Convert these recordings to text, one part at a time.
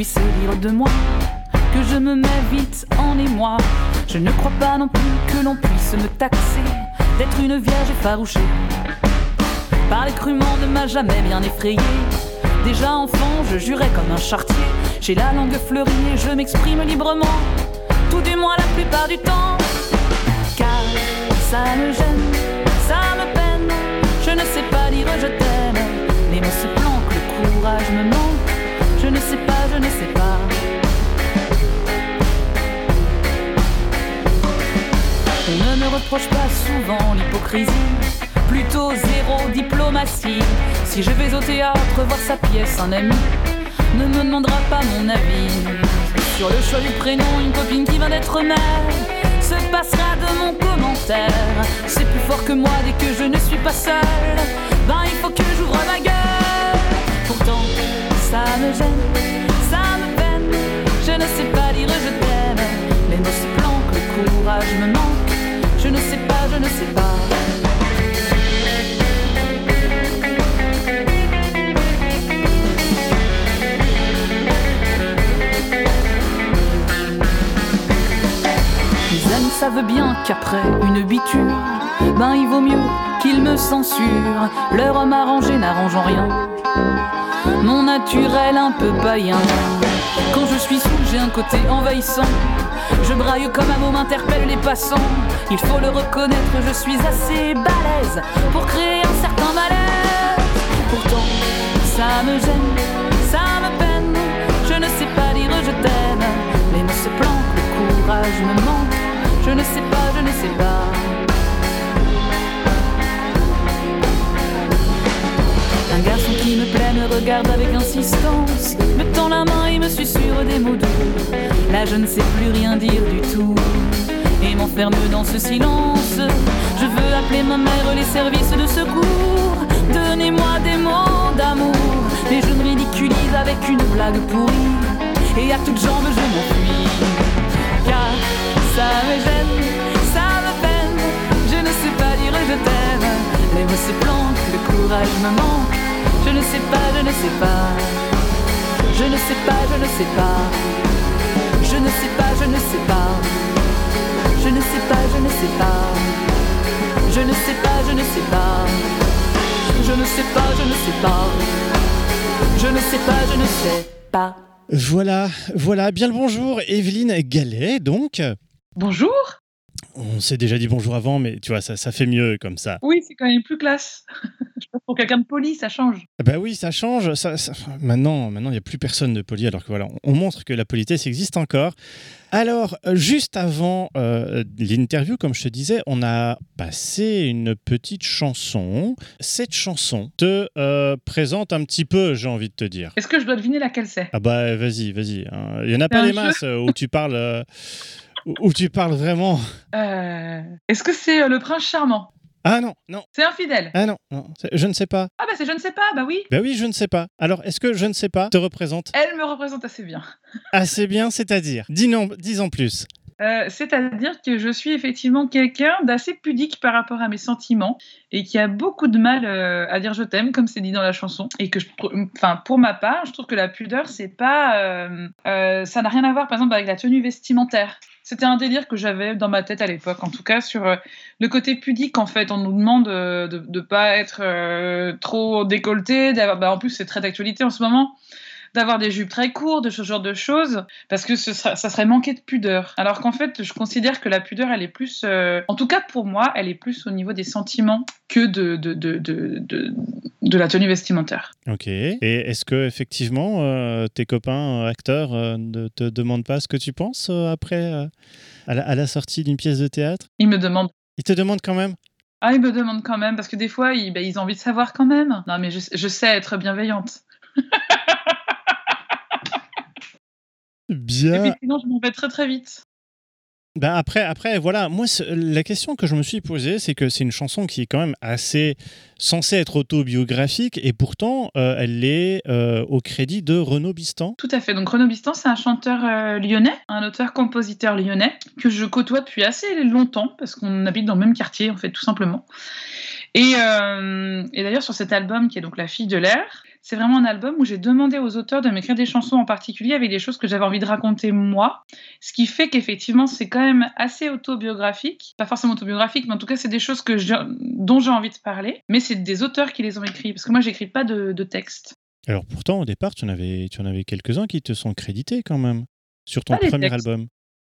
puisse de moi que je me mets vite en émoi. Je ne crois pas non plus que l'on puisse me taxer d'être une vierge effarouchée. Parler crûment ne m'a jamais bien effrayé. Déjà enfant, je jurais comme un chartier. J'ai la langue fleurie et je m'exprime librement, tout du moins la plupart du temps. Car ça me gêne, ça me peine. Je ne sais pas dire je t'aime. Les mots se planquent, le courage me manque. Je ne sais pas, je ne sais pas. On ne me reproche pas souvent l'hypocrisie, plutôt zéro diplomatie. Si je vais au théâtre voir sa pièce, un ami ne me demandera pas mon avis. Sur le choix du prénom, une copine qui va d'être mère se passera de mon commentaire. C'est plus fort que moi dès que je ne suis pas seule. Ben il faut que j'ouvre ma gueule. Ça me gêne, ça me peine. Je ne sais pas dire je t'aime. Les mots se planquent, le courage me manque. Je ne sais pas, je ne sais pas. Savent bien qu'après une biture, ben il vaut mieux qu'ils me censurent. Leur homme arrangé n'arrangeant rien. Mon naturel un peu païen. Quand je suis sous, j'ai un côté envahissant. Je braille comme un mot m'interpelle les passants. Il faut le reconnaître, je suis assez balèze pour créer un certain malaise. Pourtant, ça me gêne, ça me peine. Je ne sais pas dire je t'aime. Les mots se planquent, le courage me manque. Je ne sais pas, je ne sais pas. Regarde avec insistance, me tend la main et me susurre des mots doux. Là, je ne sais plus rien dire du tout et m'enferme dans ce silence. Je veux appeler ma mère, les services de secours. Donnez-moi des mots d'amour, mais je me ridiculise avec une blague pourrie. Et à toutes jambes, je m'enfuis. Car ça me gêne, ça me peine. Je ne sais pas dire je t'aime. Les mots se planquent, le courage me manque. Je ne sais pas, je ne sais pas. Je ne sais pas, je ne sais pas. Je ne sais pas, je ne sais pas. Je ne sais pas, je ne sais pas. Je ne sais pas, je ne sais pas. Je ne sais pas, je ne sais pas. Je ne sais pas, je ne sais pas. Voilà, voilà, bien le bonjour, Evelyne Gallet, donc. Bonjour. On s'est déjà dit bonjour avant, mais tu vois, ça, ça fait mieux comme ça. Oui, c'est quand même plus classe. Pour quelqu'un de poli, ça change. Bah oui, ça change. Ça, ça- Maintenant, maintenant, il n'y a plus personne de poli, alors que voilà, on montre que la politesse existe encore. Alors, euh, juste avant euh, l'interview, comme je te disais, on a passé une petite chanson. Cette chanson te euh, présente un petit peu, j'ai envie de te dire. Est-ce que je dois deviner laquelle c'est? Ah bah vas-y, vas-y. hein. Il y en a pas des masses où tu parles, euh, où- tu parles vraiment. Euh, Est-ce que c'est euh, le prince charmant? Ah non, non, C'est infidèle ah non, non, je ne sais pas. Ah bah c'est je ne sais pas, bah oui. Bah oui, je ne sais pas. Alors, est-ce que je ne sais pas te représente? Elle me représente assez bien. assez bien, c'est-à-dire? Dis, dis en plus. Euh, C'est-à-dire que je suis effectivement quelqu'un d'assez pudique par rapport à mes sentiments et qui a beaucoup de mal euh, à dire je t'aime, comme c'est dit dans la chanson. Et que, je, enfin, pour ma part, je trouve que la pudeur, c'est pas, euh, ça n'a rien à voir, par exemple, avec la tenue vestimentaire. C'était un délire que j'avais dans ma tête à l'époque, en tout cas sur euh, le côté pudique. En fait, on nous demande euh, de ne pas être euh, trop décolleté. Bah, en plus, c'est très d'actualité en ce moment d'avoir des jupes très courtes, de ce genre de choses, parce que ce ça serait manquer de pudeur. Alors qu'en fait, je considère que la pudeur, elle est plus, euh, en tout cas pour moi, elle est plus au niveau des sentiments que de, de, de, de, de, la tenue vestimentaire. Ok. Et est-ce que effectivement euh, tes copains euh, acteurs euh, ne te demandent pas ce que tu penses après à, la, à la sortie d'une pièce de théâtre? Ils me demandent. Ils te demandent quand même? Ah, ils me demandent quand même, parce que des fois, ils, ben, ils ont envie de savoir quand même. Non, mais je, je sais être bienveillante. Et Bien. puis sinon, je m'en vais très très vite. Ben après, après, voilà, moi, la question que je me suis posée, c'est que c'est une chanson qui est quand même assez censée être autobiographique, et pourtant, euh, elle est euh, au crédit de Renaud Bistan. Tout à fait. Donc Renaud Bistan, c'est un chanteur euh, lyonnais, un auteur-compositeur lyonnais que je côtoie depuis assez longtemps parce qu'on habite dans le même quartier, en fait, tout simplement. Et, et d'ailleurs, sur cet album qui est donc La fille de l'air, c'est vraiment un album où j'ai demandé aux auteurs de m'écrire des chansons en particulier avec des choses que j'avais envie de raconter moi. Ce qui fait qu'effectivement, c'est quand même assez autobiographique. Pas forcément autobiographique, mais en tout cas, c'est des choses que dont j'ai envie de parler. Mais c'est des auteurs qui les ont écrits. Parce que moi, j'écris pas de, de texte. Alors pourtant, au départ, tu en avais, tu en avais quelques-uns qui te sont crédités quand même sur ton premier album.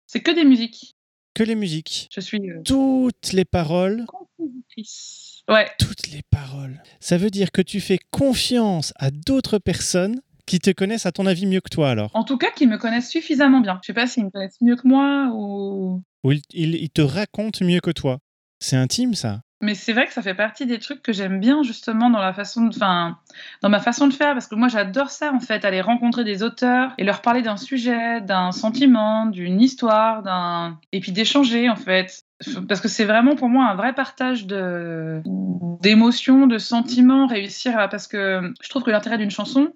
C'est que des musiques. Que les musiques. Je suis. Euh, Toutes les paroles. Compositrice. Ouais. Toutes les paroles. Ça veut dire que tu fais confiance à d'autres personnes qui te connaissent à ton avis mieux que toi alors. En tout cas, qui me connaissent suffisamment bien. Je sais pas s'ils me connaissent mieux que moi ou. Ou ils te racontent mieux que toi. C'est intime ça. Mais c'est vrai que ça fait partie des trucs que j'aime bien justement dans la façon, enfin, dans ma façon de faire, parce que moi j'adore ça en fait, aller rencontrer des auteurs et leur parler d'un sujet, d'un sentiment, d'une histoire, d'un, et puis d'échanger en fait, parce que c'est vraiment pour moi un vrai partage de d'émotions, de sentiments, réussir à, parce que je trouve que l'intérêt d'une chanson,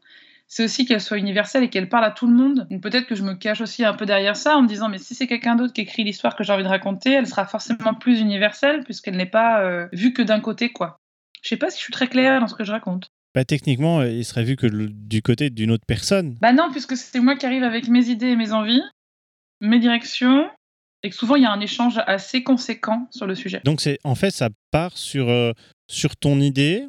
c'est aussi qu'elle soit universelle et qu'elle parle à tout le monde. peut-être que je me cache aussi un peu derrière ça en me disant mais si c'est quelqu'un d'autre qui écrit l'histoire que j'ai envie de raconter, elle sera forcément plus universelle puisqu'elle n'est pas euh, vue que d'un côté quoi. Je sais pas si je suis très claire dans ce que je raconte. Bah, techniquement, il serait vu que du côté d'une autre personne. Bah non, puisque c'est moi qui arrive avec mes idées et mes envies, mes directions, et que souvent il y a un échange assez conséquent sur le sujet. Donc c'est en fait ça part sur euh, sur ton idée,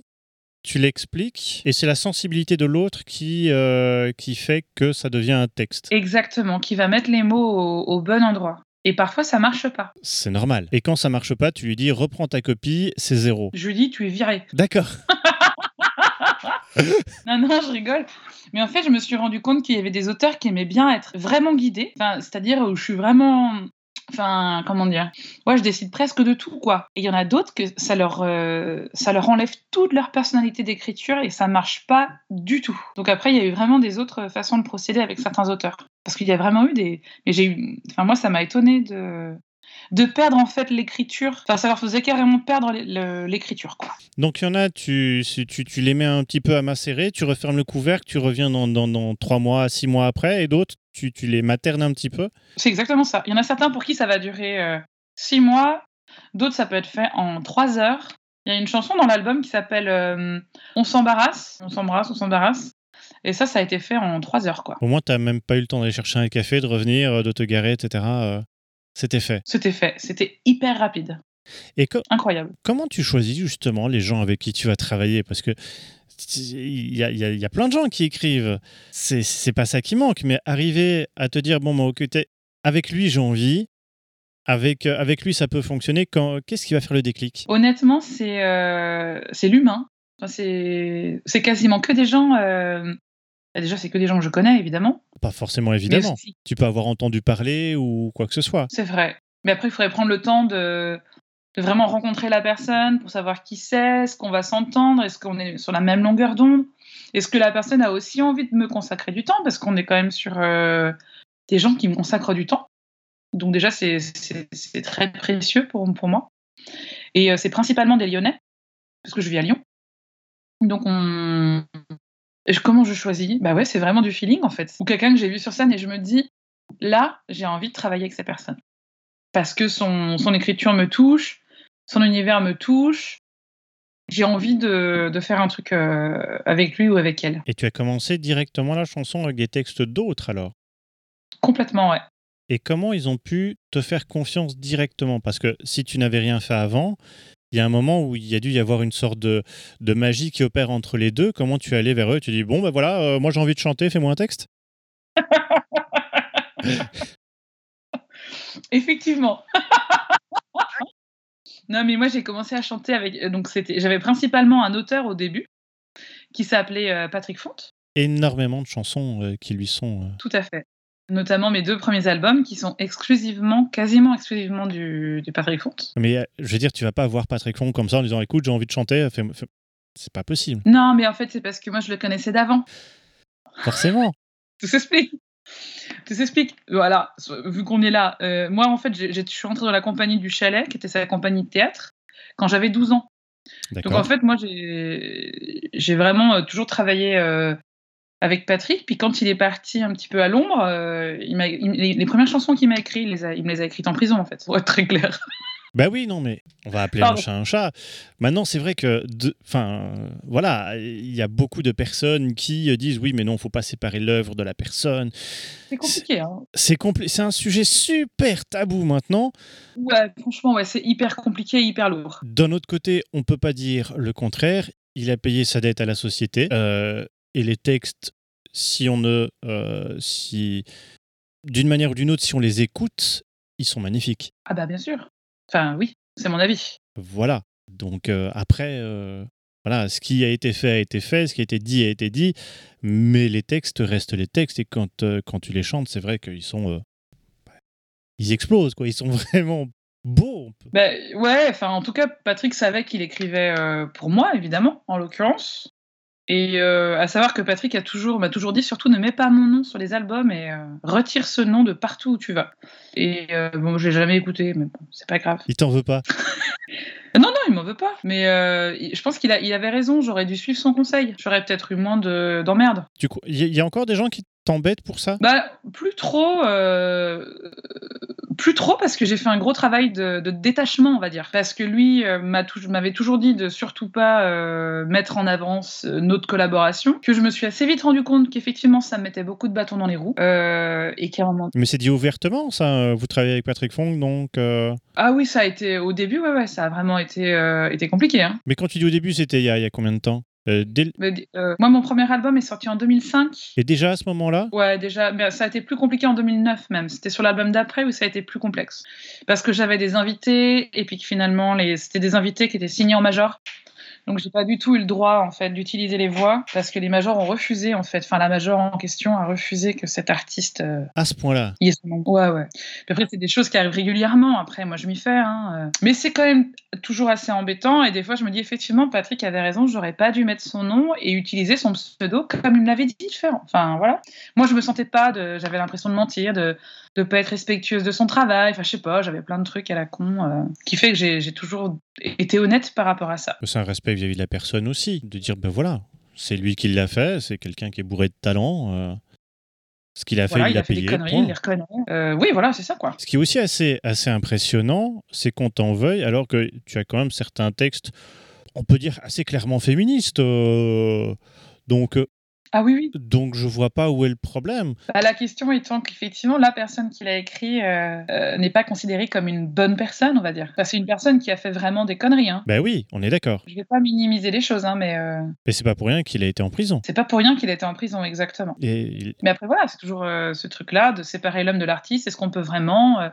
tu l'expliques et c'est la sensibilité de l'autre qui, euh, qui fait que ça devient un texte. Exactement, qui va mettre les mots au, bon endroit. Et parfois, ça marche pas. C'est normal. Et quand ça marche pas, tu lui dis reprends ta copie, c'est zéro. Je lui dis tu es viré. D'accord. non, non, je rigole. Mais en fait, je me suis rendu compte qu'il y avait des auteurs qui aimaient bien être vraiment guidés. Enfin, c'est-à-dire où je suis vraiment Enfin, comment dire? Ouais, je décide presque de tout, quoi. Et il y en a d'autres que ça leur, euh, ça leur enlève toute leur personnalité d'écriture et ça marche pas du tout. Donc après, il y a eu vraiment des autres façons de procéder avec certains auteurs. Parce qu'il y a vraiment eu des. Mais j'ai eu. Enfin, moi, ça m'a étonné de de perdre en fait l'écriture. Enfin, ça leur faisait carrément perdre l'écriture, quoi. Donc il y en a, tu, tu, tu, les mets un petit peu à macérer, tu refermes le couvercle, tu reviens dans, dans, trois mois, six mois après, et d'autres, tu, tu, les maternes un petit peu. C'est exactement ça. Il y en a certains pour qui ça va durer euh, six mois, d'autres ça peut être fait en trois heures. Il y a une chanson dans l'album qui s'appelle euh, On s'embarrasse, on s'embrasse, on s'embarrasse. Et ça, ça a été fait en trois heures, quoi. Au moins, tu n'as même pas eu le temps d'aller chercher un café, de revenir, de te garer, etc. C'était fait. C'était fait. C'était hyper rapide. Et Incroyable. Comment tu choisis justement les gens avec qui tu vas travailler? Parce que il y, a, plein de gens qui écrivent. C'est pas ça qui manque, mais arriver à te dire bon, moi, avec lui, j'ai envie. Avec, euh, avec lui, ça peut fonctionner. Qu'est-ce qui va faire le déclic? Honnêtement, c'est euh, l'humain. c'est quasiment que des gens euh, bah, déjà, c'est que des gens que je connais, évidemment. Pas forcément évidemment. Tu peux avoir entendu parler ou quoi que ce soit. C'est vrai. Mais après, il faudrait prendre le temps de, vraiment rencontrer la personne pour savoir qui c'est, est-ce qu'on va s'entendre, est-ce qu'on est sur la même longueur d'onde, est-ce que la personne a aussi envie de me consacrer du temps, parce qu'on est quand même sur euh, des gens qui me consacrent du temps. Donc déjà, c'est très précieux pour, pour moi. Et euh, c'est principalement des Lyonnais, parce que je vis à Lyon. Donc on, comment je choisis? Bah ouais, c'est vraiment du feeling en fait. Ou quelqu'un que j'ai vu sur scène et je me dis, là, j'ai envie de travailler avec cette personne. Parce que son, son écriture me touche, son univers me touche. J'ai envie de, de, faire un truc euh, avec lui ou avec elle. Et tu as commencé directement la chanson avec des textes d'autres alors? Complètement, ouais. Et comment ils ont pu te faire confiance directement? Parce que si tu n'avais rien fait avant, il y a un moment où il y a dû y avoir une sorte de, de magie qui opère entre les deux. Comment tu es allé vers eux? Tu dis, bon, ben voilà, euh, moi j'ai envie de chanter, fais-moi un texte. Effectivement. non, mais moi j'ai commencé à chanter avec. Euh, donc c'était, j'avais principalement un auteur au début qui s'appelait euh, Patrick Fonte. Énormément de chansons qui lui sont. Tout à fait notamment mes deux premiers albums qui sont exclusivement, quasiment exclusivement du, Patrick Fonte. Mais euh, je veux dire, tu vas pas voir Patrick Fonte comme ça en disant écoute, j'ai envie de chanter, c'est pas possible. Non, mais en fait, c'est parce que moi je le connaissais d'avant. Forcément. Tout s'explique. Tout s'explique. Voilà, vu qu'on est là, euh, moi en fait, je suis rentrée dans la compagnie du Chalet, qui était sa compagnie de théâtre, quand j'avais 12 ans. Donc en fait, moi j'ai vraiment euh, toujours travaillé avec Patrick. Puis quand il est parti un petit peu à l'ombre, euh, les, premières chansons qu'il m'a écrites, il, il, me les a écrites en prison, en fait, pour être très clair. Bah oui, non, mais on va appeler un chat un chat. Maintenant, c'est vrai que, enfin, voilà, il y a beaucoup de personnes qui disent oui, mais non, faut pas séparer l'œuvre de la personne. C'est compliqué. Hein. C'est c'est un sujet super tabou maintenant. Ouais, franchement, ouais, c'est hyper compliqué, hyper lourd. D'un autre côté, on peut pas dire le contraire. Il a payé sa dette à la société euh, et les textes, si on ne, euh, si d'une manière ou d'une autre, si on les écoute, ils sont magnifiques. Ah bah bien sûr. Enfin oui, c'est mon avis. Voilà. Donc euh, après, euh, voilà, ce qui a été fait a été fait, ce qui a été dit a été dit, mais les textes restent les textes et quand, euh, quand tu les chantes, c'est vrai qu'ils sont, ils explosent quoi, ils sont vraiment beaux. Bah, ouais, enfin en tout cas, Patrick savait qu'il écrivait pour moi évidemment, en l'occurrence. Et euh, à savoir que Patrick a toujours, m'a toujours dit surtout ne mets pas mon nom sur les albums et euh, retire ce nom de partout où tu vas. Et euh, bon, j'ai jamais écouté, mais bon, c'est pas grave. Il t'en veut pas Non, non, il m'en veut pas. Mais je pense qu'il il avait raison, j'aurais dû suivre son conseil. J'aurais peut-être eu moins d'emmerdes. du coup, il y, a encore des gens qui t'embêtent pour ça? Bah, plus trop plus trop parce que j'ai fait un gros travail de, détachement, on va dire. Parce que lui euh, m'avait toujours dit de surtout pas euh, mettre en avance euh, notre collaboration. Que je me suis assez vite rendu compte qu'effectivement ça me mettait beaucoup de bâtons dans les roues. et qu'à un moment. Mais c'est dit ouvertement, ça. Vous travaillez avec Patrick Fong, donc. Ah oui, ça a été au début, ouais, ouais, ça a vraiment été, été compliqué. Hein. Mais quand tu dis au début, c'était il y, a combien de temps? Euh, euh, moi, mon premier album est sorti en 2005. Et déjà à ce moment-là Ouais, déjà. Mais ça a été plus compliqué en 2009 même. C'était sur l'album d'après où ça a été plus complexe. Parce que j'avais des invités et puis que finalement, les... c'était des invités qui étaient signés en major. Donc j'ai pas du tout eu le droit en fait d'utiliser les voix parce que les majors ont refusé en fait, enfin la major en question a refusé que cet artiste euh, à ce point-là. Ait son nom. Ouais ouais. Puis après c'est des choses qui arrivent régulièrement. Après moi je m'y fais. Hein, euh. Mais c'est quand même toujours assez embêtant et des fois je me dis effectivement Patrick avait raison, j'aurais pas dû mettre son nom et utiliser son pseudo comme il me l'avait dit de faire. Enfin voilà. Moi je me sentais pas de, j'avais l'impression de mentir, de de pas être respectueuse de son travail. Enfin, je sais pas, j'avais plein de trucs à la con euh, qui fait que j'ai toujours été honnête par rapport à ça. C'est un respect vis-à-vis de la personne aussi, de dire ben voilà, c'est lui qui l'a fait, c'est quelqu'un qui est bourré de talent. Euh, ce qu'il a fait, il, il a, payé. Des conneries, il les reconnaît. Euh, oui, voilà, c'est ça quoi. Ce qui est aussi assez, assez impressionnant, c'est qu'on t'en veuille alors que tu as quand même certains textes, on peut dire assez clairement féministes. donc ah oui, oui. Donc je vois pas où est le problème. Bah, la question étant qu'effectivement, la personne qui l'a écrit euh, euh, n'est pas considérée comme une bonne personne, on va dire. c'est une personne qui a fait vraiment des conneries. Hein. Ben oui, on est d'accord. Je vais pas minimiser les choses, hein, mais. Euh... Mais c'est pas pour rien qu'il a été en prison. C'est pas pour rien qu'il a été en prison, exactement. Et... Mais après, voilà, c'est toujours ce truc-là de séparer l'homme de l'artiste. Est-ce qu'on peut vraiment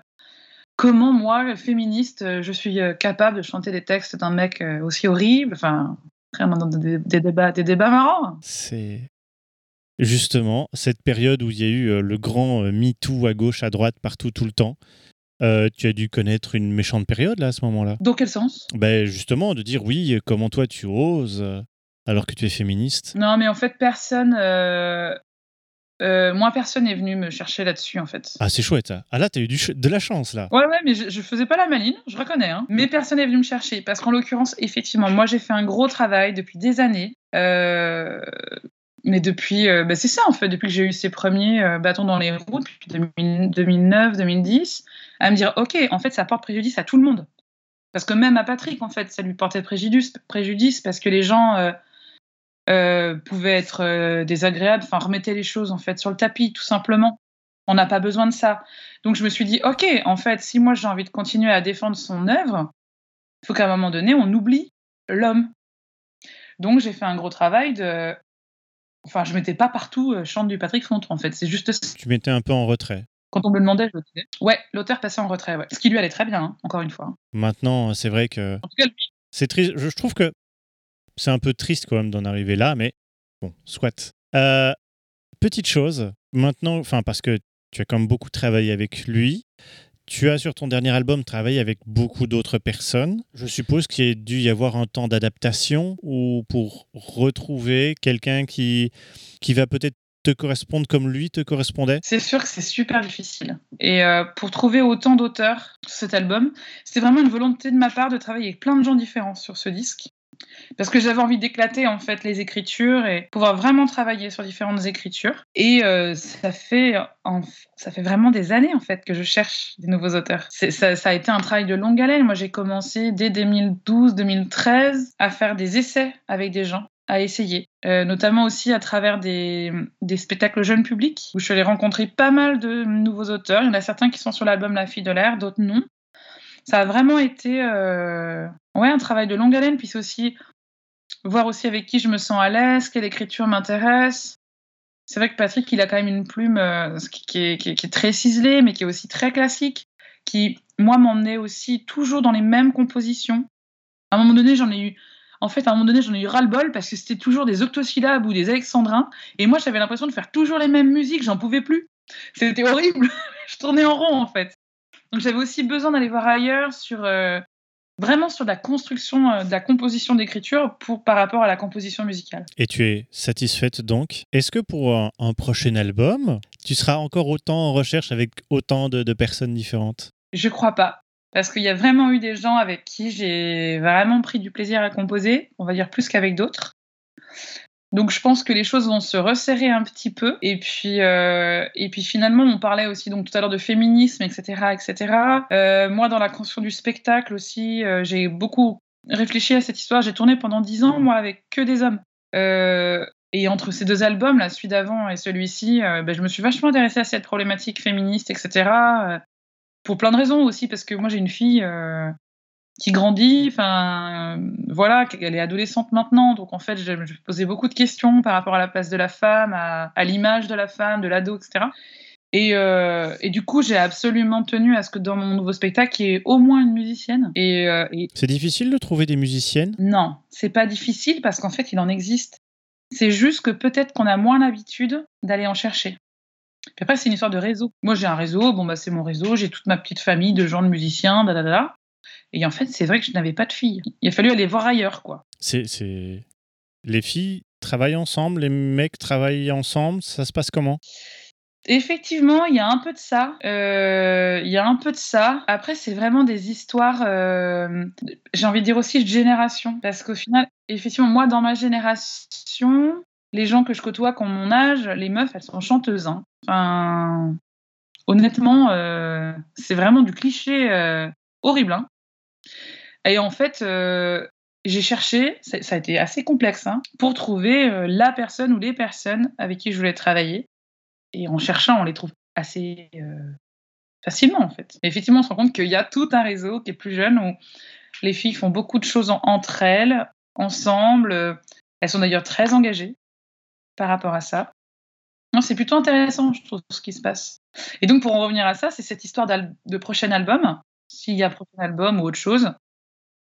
comment moi, féministe, je suis capable de chanter des textes d'un mec aussi horrible? Enfin, vraiment des, des, débats, des débats marrants. C'est justement cette période où il y a eu euh, le grand euh, MeToo à gauche, à droite, partout, tout le temps. Euh, tu as dû connaître une méchante période là à ce moment-là. Dans quel sens? Ben, Justement, de dire oui, comment toi tu oses alors que tu es féministe? Non, mais en fait, personne. moi, personne n'est venu me chercher là-dessus, en fait. Ah, c'est chouette, ça. Ah, là, t'as eu du de la chance, là. Ouais, ouais, mais je, je faisais pas la maline, je reconnais. Hein. Mais personne n'est venu me chercher. Parce qu'en l'occurrence, effectivement, moi, j'ai fait un gros travail depuis des années. Euh, mais depuis, euh, bah, c'est ça en fait, depuis que j'ai eu ces premiers euh, bâtons dans les roues, depuis 2009, 2010, à me dire, ok, en fait, ça porte préjudice à tout le monde. Parce que même à Patrick, en fait, ça lui portait préjudice, préjudice parce que les gens euh, pouvaient être désagréables, enfin, remettaient les choses en fait sur le tapis, tout simplement. On n'a pas besoin de ça. Donc je me suis dit, ok, en fait, si moi j'ai envie de continuer à défendre son œuvre, il faut qu'à un moment donné, on oublie l'homme. Donc j'ai fait un gros travail de Enfin, je mettais pas partout euh, chante du Patrick Fontre, en fait. C'est juste ça. Tu mettais un peu en retrait. Quand on me le demandait, je le disais. Ouais, l'auteur passait en retrait, ouais. Ce qui lui allait très bien, hein, encore une fois. Maintenant, c'est vrai que. En tout cas, C'est triste. Je, trouve que c'est un peu triste quand même d'en arriver là, mais bon, soit. Euh, petite chose, maintenant, enfin, parce que tu as quand même beaucoup travaillé avec lui. Tu as sur ton dernier album travaillé avec beaucoup d'autres personnes. Je suppose qu'il a dû y avoir un temps d'adaptation ou pour retrouver quelqu'un qui, qui va peut-être te correspondre comme lui te correspondait? C'est sûr que c'est super difficile. Et euh, pour trouver autant d'auteurs sur cet album, c'était vraiment une volonté de ma part de travailler avec plein de gens différents sur ce disque. Parce que j'avais envie d'éclater en fait les écritures et pouvoir vraiment travailler sur différentes écritures. Et euh, ça fait ça fait vraiment des années en fait que je cherche des nouveaux auteurs. Ça, a été un travail de longue haleine. Moi, j'ai commencé dès 2012-2013 à faire des essais avec des gens à essayer, euh, notamment aussi à travers des, des, spectacles jeunes publics, où je suis allée rencontrer pas mal de nouveaux auteurs. Il y en a certains qui sont sur l'album La fille de l'air, d'autres non. Ça a vraiment été euh, ouais, un travail de longue haleine, puis c'est aussi voir aussi avec qui je me sens à l'aise, quelle écriture m'intéresse. C'est vrai que Patrick, il a quand même une plume euh, qui, est, très ciselée, mais qui est aussi très classique, qui, moi, m'emmenait aussi toujours dans les mêmes compositions. À un moment donné, j'en ai eu. En fait, à un moment donné, j'en ai eu ras-le-bol parce que c'était toujours des octosyllabes ou des alexandrins. Et moi, j'avais l'impression de faire toujours les mêmes musiques, j'en pouvais plus. C'était horrible. je tournais en rond, en fait. Donc, j'avais aussi besoin d'aller voir ailleurs sur, euh, vraiment sur la construction, euh, de la composition d'écriture pour par rapport à la composition musicale. Et tu es satisfaite donc Est-ce que pour un, prochain album, tu seras encore autant en recherche avec autant de, personnes différentes? Je crois pas. Parce qu'il y a vraiment eu des gens avec qui j'ai vraiment pris du plaisir à composer, on va dire plus qu'avec d'autres. Donc je pense que les choses vont se resserrer un petit peu. Et puis, euh, et puis finalement, on parlait aussi donc tout à l'heure de féminisme, etc., etc. Euh, moi, dans la construction du spectacle aussi, euh, j'ai beaucoup réfléchi à cette histoire. J'ai tourné pendant dix ans, moi, avec que des hommes. et entre ces deux albums, là, celui d'avant et celui-ci, ben, je me suis vachement intéressée à cette problématique féministe, etc. pour plein de raisons aussi, parce que moi, j'ai une fille qui grandit, enfin euh, voilà, elle est adolescente maintenant, donc en fait je, me posais beaucoup de questions par rapport à la place de la femme, à, l'image de la femme, de l'ado, etc. Et, euh, et, du coup, j'ai absolument tenu à ce que dans mon nouveau spectacle, il y ait au moins une musicienne. Et, euh, C'est difficile de trouver des musiciennes? Non, c'est pas difficile parce qu'en fait, il en existe. C'est juste que peut-être qu'on a moins l'habitude d'aller en chercher. Puis après, c'est une histoire de réseau. Moi, j'ai un réseau, bon, bah, c'est mon réseau, j'ai toute ma petite famille de gens de musiciens, da, da, da. Et en fait, c'est vrai que je n'avais pas de filles. Il a fallu aller voir ailleurs, quoi. C'est, c'est... Les filles travaillent ensemble, les mecs travaillent ensemble, ça se passe comment? Effectivement, il y a un peu de ça. Euh, il y a un peu de ça. Après, c'est vraiment des histoires, euh, j'ai envie de dire aussi de génération. Parce qu'au final, effectivement, moi, dans ma génération, les gens que je côtoie qui ont mon âge, les meufs, elles sont chanteuses. Hein. Enfin, honnêtement, euh, c'est vraiment du cliché horrible. Hein. Et en fait, euh, j'ai cherché, ça, a été assez complexe, hein, pour trouver euh, la personne ou les personnes avec qui je voulais travailler. Et en cherchant, on les trouve assez euh, facilement, en fait. Mais effectivement, on se rend compte qu'il y a tout un réseau qui est plus jeune, où les filles font beaucoup de choses entre elles, ensemble. Elles sont d'ailleurs très engagées par rapport à ça. C'est plutôt intéressant, je trouve, ce qui se passe. Et donc, pour en revenir à ça, c'est cette histoire de prochain album s'il y a prochain album ou autre chose,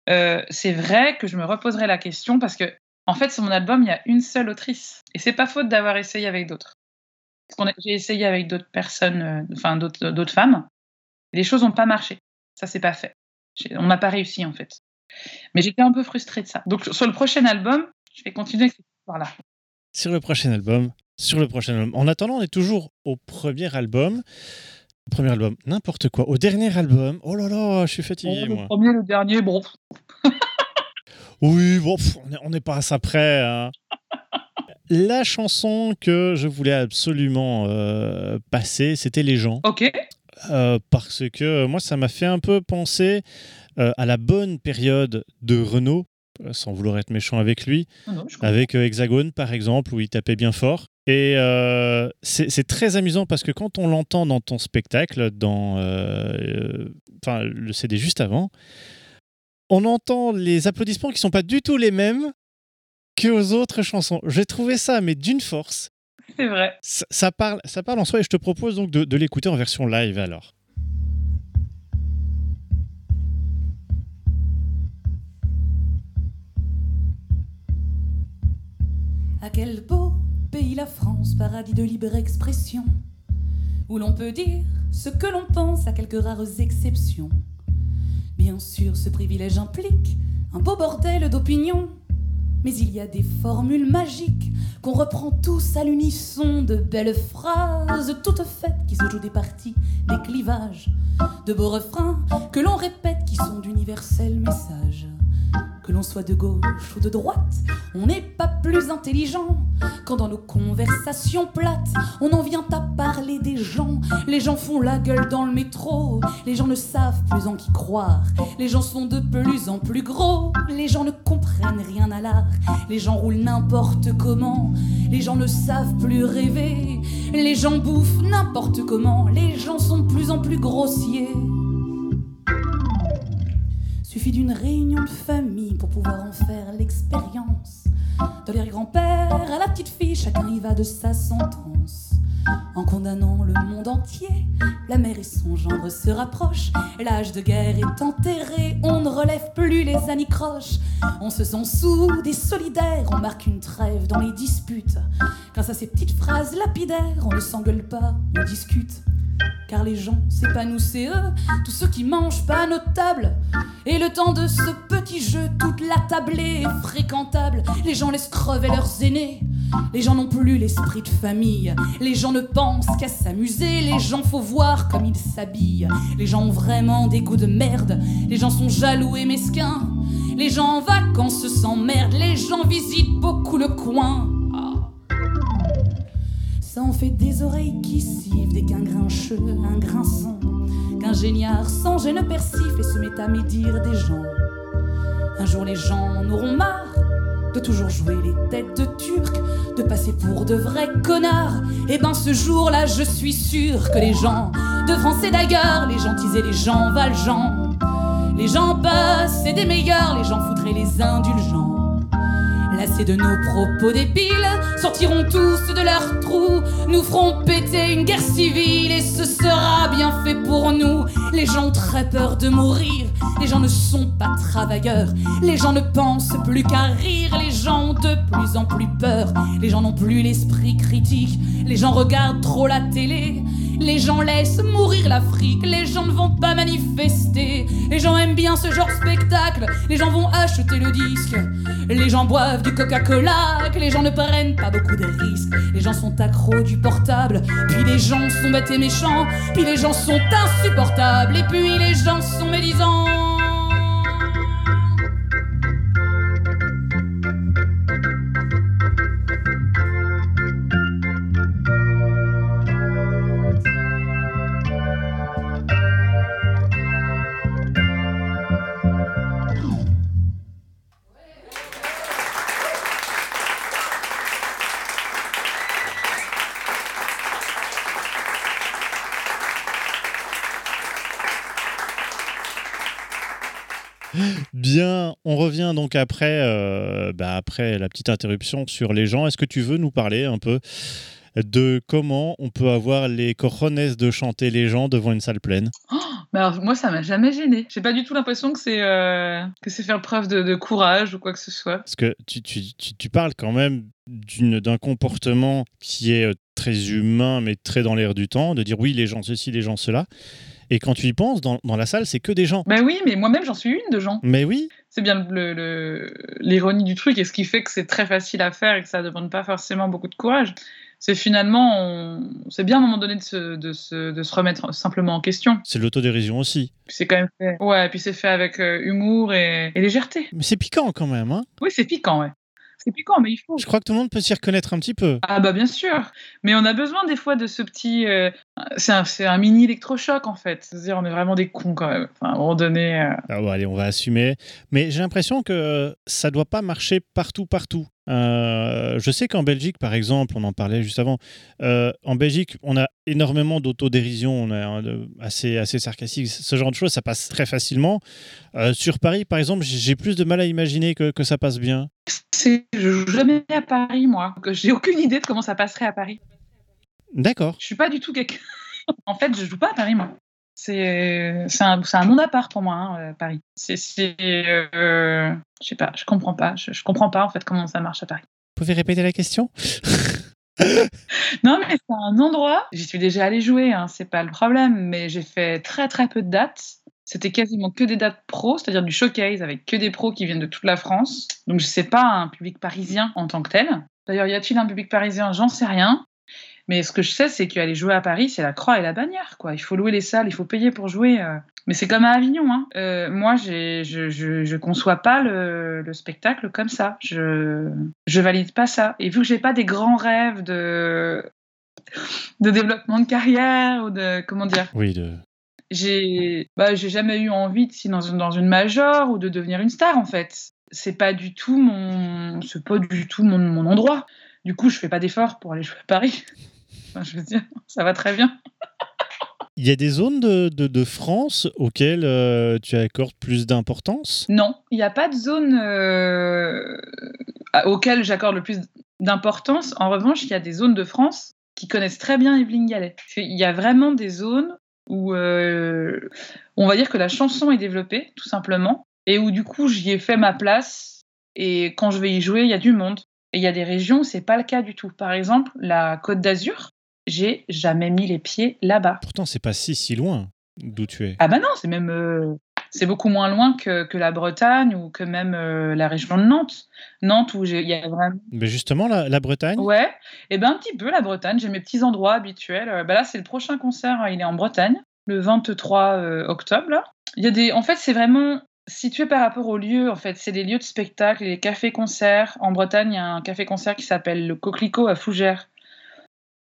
euh, c'est vrai que je me reposerai la question parce que, en fait, sur mon album, il y a une seule autrice. Et c'est pas faute d'avoir essayé avec d'autres. J'ai essayé avec d'autres personnes, euh, enfin d'autres femmes. Les choses n'ont pas marché. Ça, c'est pas fait. On n'a pas réussi, en fait. Mais j'étais un peu frustrée de ça. Donc, sur le prochain album, je vais continuer avec cette histoire-là. Sur le prochain album, sur le prochain album. En attendant, on est toujours au premier album premier album, n'importe quoi. Au dernier album, oh là là, je suis fatigué. le premier, le dernier, bon. oui, bon, on n'est pas à ça près. Hein. La chanson que je voulais absolument euh, passer, c'était Les gens. Ok. Euh, parce que moi, ça m'a fait un peu penser euh, à la bonne période de Renault, sans vouloir être méchant avec lui, ah avec Hexagone par exemple, où il tapait bien fort. Et euh, c'est très amusant parce que quand on l'entend dans ton spectacle, dans euh, enfin, le CD juste avant, on entend les applaudissements qui sont pas du tout les mêmes que aux autres chansons. J'ai trouvé ça, mais d'une force. C'est vrai. Ça, parle, ça parle en soi et je te propose donc de, de l'écouter en version live alors. À quel beau pays la France, paradis de libre expression, où l'on peut dire ce que l'on pense à quelques rares exceptions. Bien sûr, ce privilège implique un beau bordel d'opinion, mais il y a des formules magiques qu'on reprend tous à l'unisson, de belles phrases toutes faites qui se jouent des parties, des clivages, de beaux refrains que l'on répète qui sont d'universels messages. Que l'on soit de gauche ou de droite, on n'est pas plus intelligent quand dans nos conversations plates, on en vient à parler des gens. Les gens font la gueule dans le métro, les gens ne savent plus en qui croire. Les gens sont de plus en plus gros, les gens ne comprennent rien à l'art. Les gens roulent n'importe comment, les gens ne savent plus rêver. Les gens bouffent n'importe comment, les gens sont de plus en plus grossiers. Suffit d'une réunion de famille pour pouvoir en faire l'expérience. De l'air-grand-père à la petite fille, chacun y va de sa sentence. En condamnant le monde entier, la mère et son gendre se rapprochent. L'âge de guerre est enterré, on ne relève plus les anicroches. On se sent soude et solidaire, on marque une trêve dans les disputes. Grâce à ces petites phrases lapidaires, on ne s'engueule pas, on discute. Car les gens, c'est pas nous, c'est eux, tous ceux qui mangent pas à notre table. Et le temps de ce petit jeu, toute la tablée est fréquentable. Les gens laissent crever leurs aînés. Les gens n'ont plus l'esprit de famille. Les gens ne pensent qu'à s'amuser. Les gens, faut voir comme ils s'habillent. Les gens ont vraiment des goûts de merde. Les gens sont jaloux et mesquins. Les gens en vacances s'emmerdent. Les gens visitent beaucoup le coin. Ah. Ça en fait des oreilles qui sifflent dès qu'un grincheux, un grinçant, qu'un géniard sans gêne persifle et se met à médire des gens. Un jour les gens en auront marre de toujours jouer les têtes de turcs, de passer pour de vrais connards. Et ben ce jour-là, je suis sûr que les gens de France et d'ailleurs, les gentils et les gens valjean, les gens passent et des meilleurs, les gens foutraient les indulgents. Lassés de nos propos débiles, sortiront tous de leur trou, nous ferons péter une guerre civile et ce sera bien fait pour nous. Les gens ont très peur de mourir, les gens ne sont pas travailleurs, les gens ne pensent plus qu'à rire, les gens ont de plus en plus peur, les gens n'ont plus l'esprit critique, les gens regardent trop la télé. Les gens laissent mourir l'Afrique, les gens ne vont pas manifester, les gens aiment bien ce genre de spectacle, les gens vont acheter le disque, les gens boivent du Coca-Cola, les gens ne prennent pas beaucoup de risques, les gens sont accros du portable, puis les gens sont bêtes et méchants, puis les gens sont insupportables, et puis les gens sont médisants. Revient donc après, euh, bah, après la petite interruption sur les gens. Est-ce que tu veux nous parler un peu de comment on peut avoir les cojones de chanter les gens devant une salle pleine? Mais alors, moi, ça m'a jamais gêné. J'ai pas du tout l'impression que c'est euh, que c'est faire preuve de, de courage ou quoi que ce soit. Parce que tu, tu, tu, tu parles quand même d'un comportement qui est euh, très humain, mais très dans l'air du temps, de dire oui, les gens ceci, les gens cela. Et quand tu y penses, dans, dans la salle, c'est que des gens. Ben oui, mais moi-même, j'en suis une de gens. Mais oui, C'est bien le- le- l'ironie du truc et ce qui fait que c'est très facile à faire et que ça demande pas forcément beaucoup de courage. C'est finalement, on- c'est bien à un moment donné de se, de se, de se remettre simplement en question. c'est l'autodérision aussi. C'est quand même fait. Ouais, et puis c'est fait avec euh, humour et, et légèreté. Mais c'est piquant quand même. Hein Oui, c'est piquant, ouais. C'est piquant, mais il faut. Je crois que tout le monde peut s'y reconnaître un petit peu. Ah bah bien sûr, mais on a besoin des fois de ce petit... euh, c'est un, mini électrochoc en fait. C'est-à-dire on est vraiment des cons quand même. Enfin, à un moment donné... euh, Ah bon, allez, on va assumer. Mais j'ai l'impression que ça doit pas marcher partout, partout. Euh, je sais qu'en Belgique, par exemple, on en parlait juste avant, euh, en Belgique, on a énormément d'autodérision, on est assez, assez sarcastique, ce genre de choses, ça passe très facilement. Sur Paris, par exemple, j'ai plus de mal à imaginer que, que ça passe bien. c'est- je joue jamais à Paris moi. J'ai aucune idée de comment ça passerait à Paris. D'accord. Je suis pas du tout quelqu'un... en fait, je joue pas à Paris moi. C'est un, c'est un monde à part pour moi, hein, euh, Paris. C'est... c'est, euh, je sais pas, je comprends pas. Je, je comprends pas en fait comment ça marche à Paris. Vous pouvez répéter la question? Non, mais c'est un endroit. J'y suis déjà allée jouer, hein, c'est pas le problème, mais j'ai fait très très peu de dates. C'était quasiment que des dates pro, c'est-à-dire du showcase avec que des pros qui viennent de toute la France. Donc je sais pas un public parisien en tant que tel. D'ailleurs, y a-t-il un public parisien? J'en sais rien. Mais ce que je sais, c'est qu'aller jouer à Paris, c'est la croix et la bannière, quoi. Il faut louer les salles, il faut payer pour jouer. euh. Mais c'est comme à Avignon. Hein. Euh, moi, je, je, je conçois pas le, le spectacle comme ça. Je, je valide pas ça. Et vu que j'ai pas des grands rêves de, de développement de carrière ou de comment dire, Oui, de... j'ai, bah, j'ai jamais eu envie de signer dans une, dans une major ou de devenir une star en fait. C'est pas du tout mon, c'est pas du tout mon, mon endroit. Du coup, je fais pas d'efforts pour aller jouer à Paris. Enfin, je veux dire, ça va très bien. Il y a des zones de, de- de France auxquelles euh, tu accordes plus d'importance? Non, il n'y a pas de zone euh, auquel j'accorde le plus d'importance. En revanche, il y a des zones de France qui connaissent très bien Evelyne Gallet. Il y a vraiment des zones où euh, on va dire que la chanson est développée, tout simplement, et où du coup j'y ai fait ma place. Et quand je vais y jouer, il y a du monde. Et il y a des régions où c'est pas le cas du tout. Par exemple, la Côte d'Azur, j'ai jamais mis les pieds là-bas. Pourtant, c'est pas si si loin d'où tu es. Ah bah non, c'est même euh, c'est beaucoup moins loin que, que la Bretagne ou que même euh, la région de Nantes. Nantes où j'ai- il y a vraiment Mais justement, la, la Bretagne, ouais, et ben un petit peu la Bretagne. J'ai mes petits endroits habituels. Bah là, c'est le prochain concert. euh, Il est en Bretagne, le 23 euh, octobre. Là. Il y a des, en fait, c'est vraiment situé par rapport aux lieux. En fait, c'est des lieux de spectacle les cafés-concerts. En Bretagne, il y a un café-concert qui s'appelle le Coquelicot à Fougères.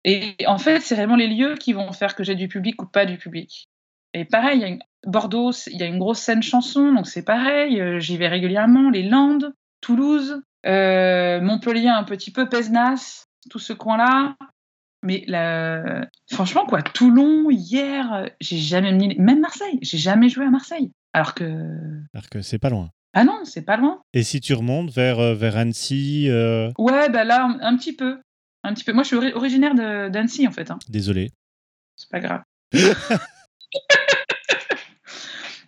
Et en fait, c'est vraiment les lieux qui vont faire que j'ai du public ou pas du public. Et pareil, il y a une- Bordeaux, il y a une grosse scène chanson, donc c'est pareil. euh, J'y vais régulièrement. Les Landes, Toulouse, euh, Montpellier un petit peu, Pézenas, tout ce coin-là. Mais la- franchement, quoi, Toulon, hier, euh, j'ai jamais mis. Même Marseille, j'ai jamais joué à Marseille. Alors que. alors que c'est pas loin. Ah non, c'est pas loin. Et si tu remontes vers, vers Annecy, euh, Ouais, bah là, un, un petit peu. Un petit peu. Moi, je suis ori- originaire de- d'Annecy, en fait. hein. désolé. C'est pas grave.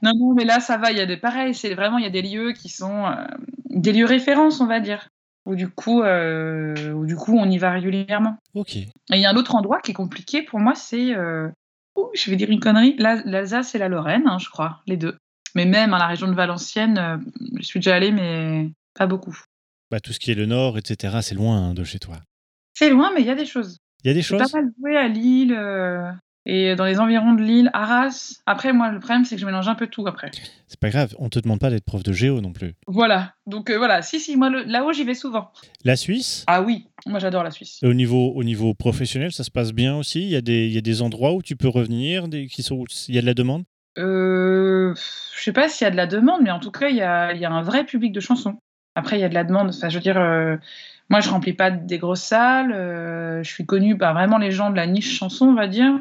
non, non, mais là, ça va. Il y a des pareils. C'est vraiment, il y a des lieux qui sont euh, des lieux références, on va dire. Où du coup, euh, où du coup, on y va régulièrement. Ok. Et il y a un autre endroit qui est compliqué pour moi, c'est. euh, je vais dire une connerie. La- L'Alsace et la Lorraine, hein, je crois, les deux. Mais même à la région de Valenciennes, euh, je suis déjà allée, mais pas beaucoup. Bah, tout ce qui est le nord, etc., c'est loin hein, de chez toi. C'est loin, mais il y a des choses. Il y a des choses pas mal joué à Lille euh, et dans les environs de Lille, Arras. Après, moi, le problème, c'est que je mélange un peu tout après. C'est pas grave, on te demande pas d'être prof de géo non plus. Voilà. Donc euh, voilà. Si, si, moi, le- là-haut, j'y vais souvent. La Suisse? Ah oui, moi, j'adore la Suisse. au niveau, au niveau professionnel, ça se passe bien aussi? Il y a des, il y a des endroits où tu peux revenir, des, qui sont, il y a de la demande? Euh, je sais pas s'il y a de la demande, mais en tout cas, il y a, il y a un vrai public de chansons. Après, il y a de la demande. Enfin, je veux dire, euh, moi, je remplis pas des grosses salles. euh, je suis connue par vraiment les gens de la niche chanson, on va dire.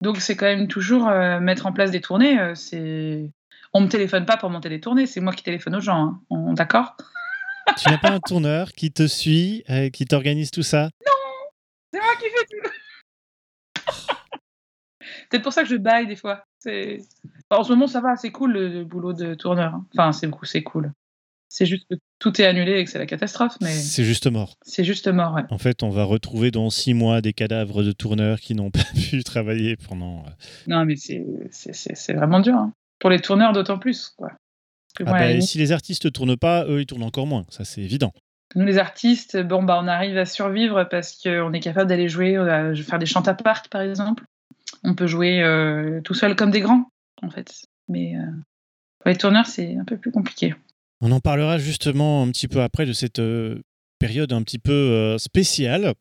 Donc, c'est quand même toujours euh, mettre en place des tournées. euh, c'est, on me téléphone pas pour monter des tournées. C'est moi qui téléphone aux gens. hein. On- D'accord? Tu n'as pas un tourneur qui te suit, euh, qui t'organise tout ça? C'est moi qui fais tout. Peut-être pour ça que je baille des fois. Enfin, en ce moment, ça va, c'est cool le, le boulot de tourneur. hein. Enfin, c'est, c'est cool. C'est juste que tout est annulé et que c'est la catastrophe, mais C'est juste mort. c'est juste mort, ouais. En fait, on va retrouver dans six mois des cadavres de tourneurs qui n'ont pas pu travailler pendant. euh, Non, mais c'est, vraiment dur. hein. Pour les tourneurs, d'autant plus, quoi. Que Ah moi, bah, limite, si les artistes ne tournent pas, eux, ils tournent encore moins. Ça, c'est évident. nous, les artistes, bon, bah, on arrive à survivre parce qu'on est capable d'aller jouer, euh, faire des chants à part, par exemple. On peut jouer euh, tout seul comme des grands, en fait. Mais euh, pour les tourneurs, c'est un peu plus compliqué. On en parlera justement un petit peu après de cette euh, période un petit peu euh, spéciale.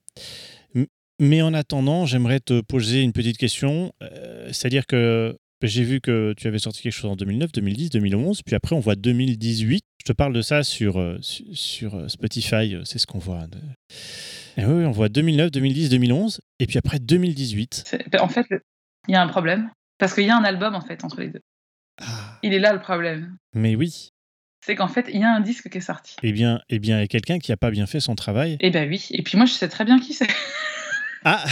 Mais en attendant, j'aimerais te poser une petite question. Euh, C'est-à-dire que j'ai vu que tu avais sorti quelque chose en 2009, 2010, 2011, puis après on voit 2018. Je te parle de ça sur, su- sur Spotify, c'est ce qu'on voit. Et oui, on voit 2009, 2010, 2011, et puis après 2018. C'est- En fait, il y a un problème. Parce qu'il y a un album, en fait, entre les deux. Ah, Il est là, le problème. mais oui. C'est qu'en fait, il y a un disque qui est sorti. Eh bien, eh bien, quelqu'un qui n'a pas bien fait son travail. Eh ben oui. Et puis moi, je sais très bien qui c'est. Ah,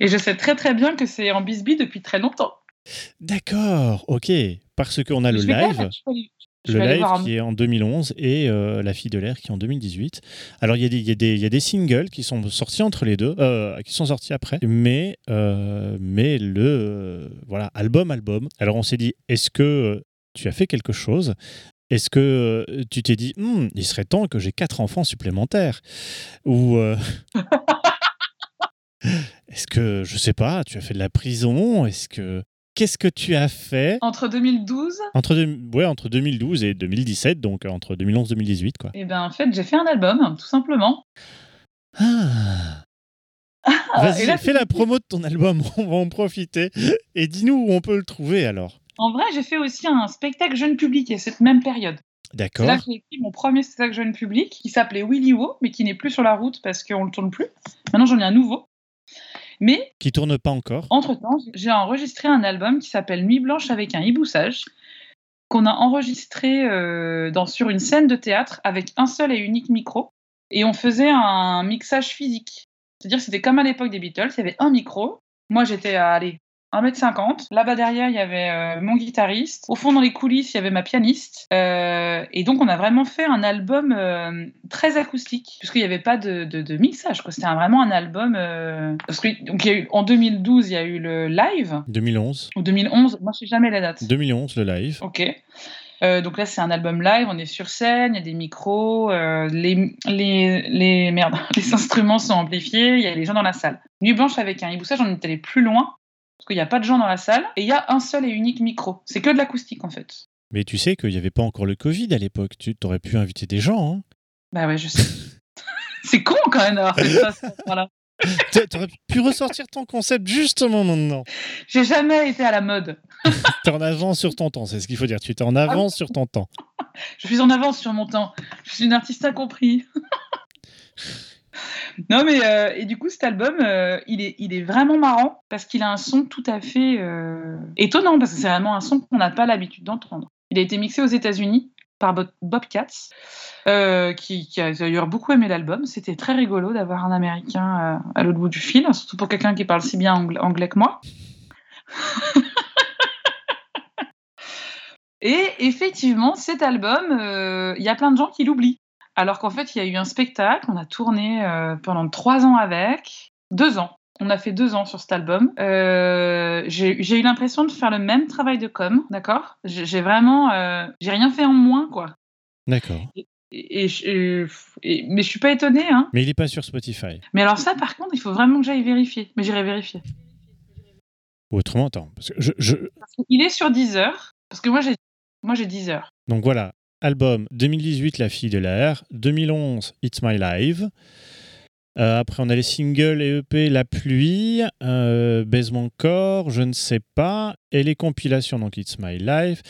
Et je sais très très bien que c'est en bisbee depuis très longtemps. d'accord, ok. Parce qu'on a le Je live. je je le live un- qui est en 2011 et euh, La fille de l'air qui est en 2018. Alors il y, a des- y, y a singles qui sont sortis entre les deux, euh, qui sont sortis après, mais, euh, mais le voilà album album. Alors on s'est dit, est-ce que tu as fait quelque chose? Est-ce que euh, tu t'es dit, Hmm, il serait temps que j'ai quatre enfants supplémentaires? Ou euh, est-ce que je sais pas, tu as fait de la prison? Est-ce que qu'est-ce que tu as fait? Entre 2012 entre, ouais, entre 2012 et 2017, donc euh, entre 2011-2018, quoi. Et ben en fait, j'ai fait un album, tout simplement. Ah. et Vas-y, fais la promo de ton album, on va en profiter. Et dis-nous où on peut le trouver alors. En vrai, j'ai fait aussi un spectacle jeune public à cette même période. C'est D'accord. là que j'ai écrit mon premier spectacle jeune public qui s'appelait Willy Wo, mais qui n'est plus sur la route parce qu'on le tourne plus. Maintenant, j'en ai un nouveau. Mais Qui tourne pas encore. entre-temps, j'ai enregistré un album qui s'appelle Nuit blanche avec un hiboussage qu'on a enregistré euh, dans, sur une scène de théâtre avec un seul et unique micro. Et on faisait un mixage physique. C'est-à-dire c'était comme à l'époque des Beatles, il y avait un micro. Moi, j'étais à aller 1m50. Là-bas derrière, il y avait euh, mon guitariste. Au fond, dans les coulisses, il y avait ma pianiste. Euh, et donc, on a vraiment fait un album euh, très acoustique, puisqu'il n'y avait pas de, de- de mixage. C'était vraiment un album. Parce que, donc, il y a eu, en 2012, il y a eu le live. 2011. Ou 2011, moi, je sais jamais la date. 2011, le live. Ok. Euh, donc là, c'est un album live, on est sur scène, il y a des micros, euh, les, les, les, merde, les instruments sont amplifiés, il y a les gens dans la salle. Nuit blanche avec un hiboussage, on est allé plus loin, parce qu'il n'y a pas de gens dans la salle, et il y a un seul et unique micro. C'est que de l'acoustique, en fait. Mais tu sais qu'il n'y avait pas encore le Covid à l'époque. Tu aurais pu inviter des gens. Hein. Bah ouais, je sais. c'est con quand même d'avoir fait ça. ça, Voilà. Tu aurais pu ressortir ton concept justement maintenant. J'ai jamais été à la mode. T'es en avance sur ton temps, c'est ce qu'il faut dire. Tu étais en avance sur ton temps. Je suis en avance sur mon temps. Je suis une artiste incompris. non, mais euh, et du coup, cet album, euh, il, est, il est vraiment marrant parce qu'il a un son tout à fait euh, étonnant parce que c'est vraiment un son qu'on n'a pas l'habitude d'entendre. Il a été mixé aux États-Unis par Bob Katz, qui, a d'ailleurs beaucoup aimé l'album. C'était très rigolo d'avoir un Américain à l'autre bout du fil, surtout pour quelqu'un qui parle si bien angl- anglais que moi. Et effectivement, cet album, il y a plein de gens qui l'oublient. Alors qu'en fait, il y a eu un spectacle, on a tourné euh, pendant trois ans avec, deux ans. On a fait deux ans sur cet album. Euh, j'ai eu l'impression de faire le même travail de com, d'accord? J'ai vraiment, euh, j'ai rien fait en moins, quoi. D'accord. Et, et je- et- mais je suis pas étonnée, hein. Mais il n'est pas sur Spotify. Mais alors ça, par contre, il faut vraiment que j'aille vérifier. Mais j'irai vérifier. Ou autrement, attends. Parce que je, qu'il est sur Deezer, parce que moi j'ai, moi j'ai Deezer. Donc voilà, album 2018 La fille de l'air, 2011 It's My Live. Euh, après, on a les singles et EP La pluie, euh, Baise mon corps, Je ne sais pas, et les compilations, donc It's My Life.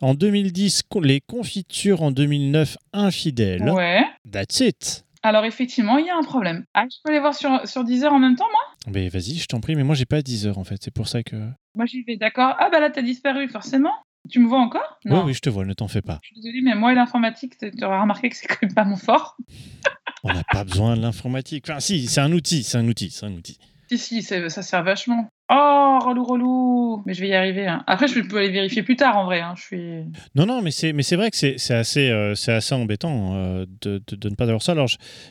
En 2010, co- les confitures. En 2009, Infidèle. Ouais. That's it. Alors effectivement, il y a un problème. Ah, je peux les voir sur, sur Deezer en même temps, moi? Mais vas-y, je t'en prie, mais moi, j'ai pas 10 heures en fait, c'est pour ça que. Moi j'y vais, d'accord. Ah bah là t'as disparu, forcément. Tu me vois encore? Oui, oui, je te vois, ne t'en fais pas. Je suis désolée, mais moi et l'informatique, tu auras remarqué que c'est quand même pas mon fort. On n'a pas besoin de l'informatique. Enfin, si, c'est un outil, c'est un outil, c'est un outil. Si, si, ça sert vachement. Oh, relou, relou. Mais je vais y arriver. hein. Après, je peux aller vérifier plus tard, en vrai. hein. Je suis... Non, non, mais c'est, mais c'est vrai que c'est, assez, euh, c'est assez embêtant euh, de, de- de ne pas avoir ça. Alors,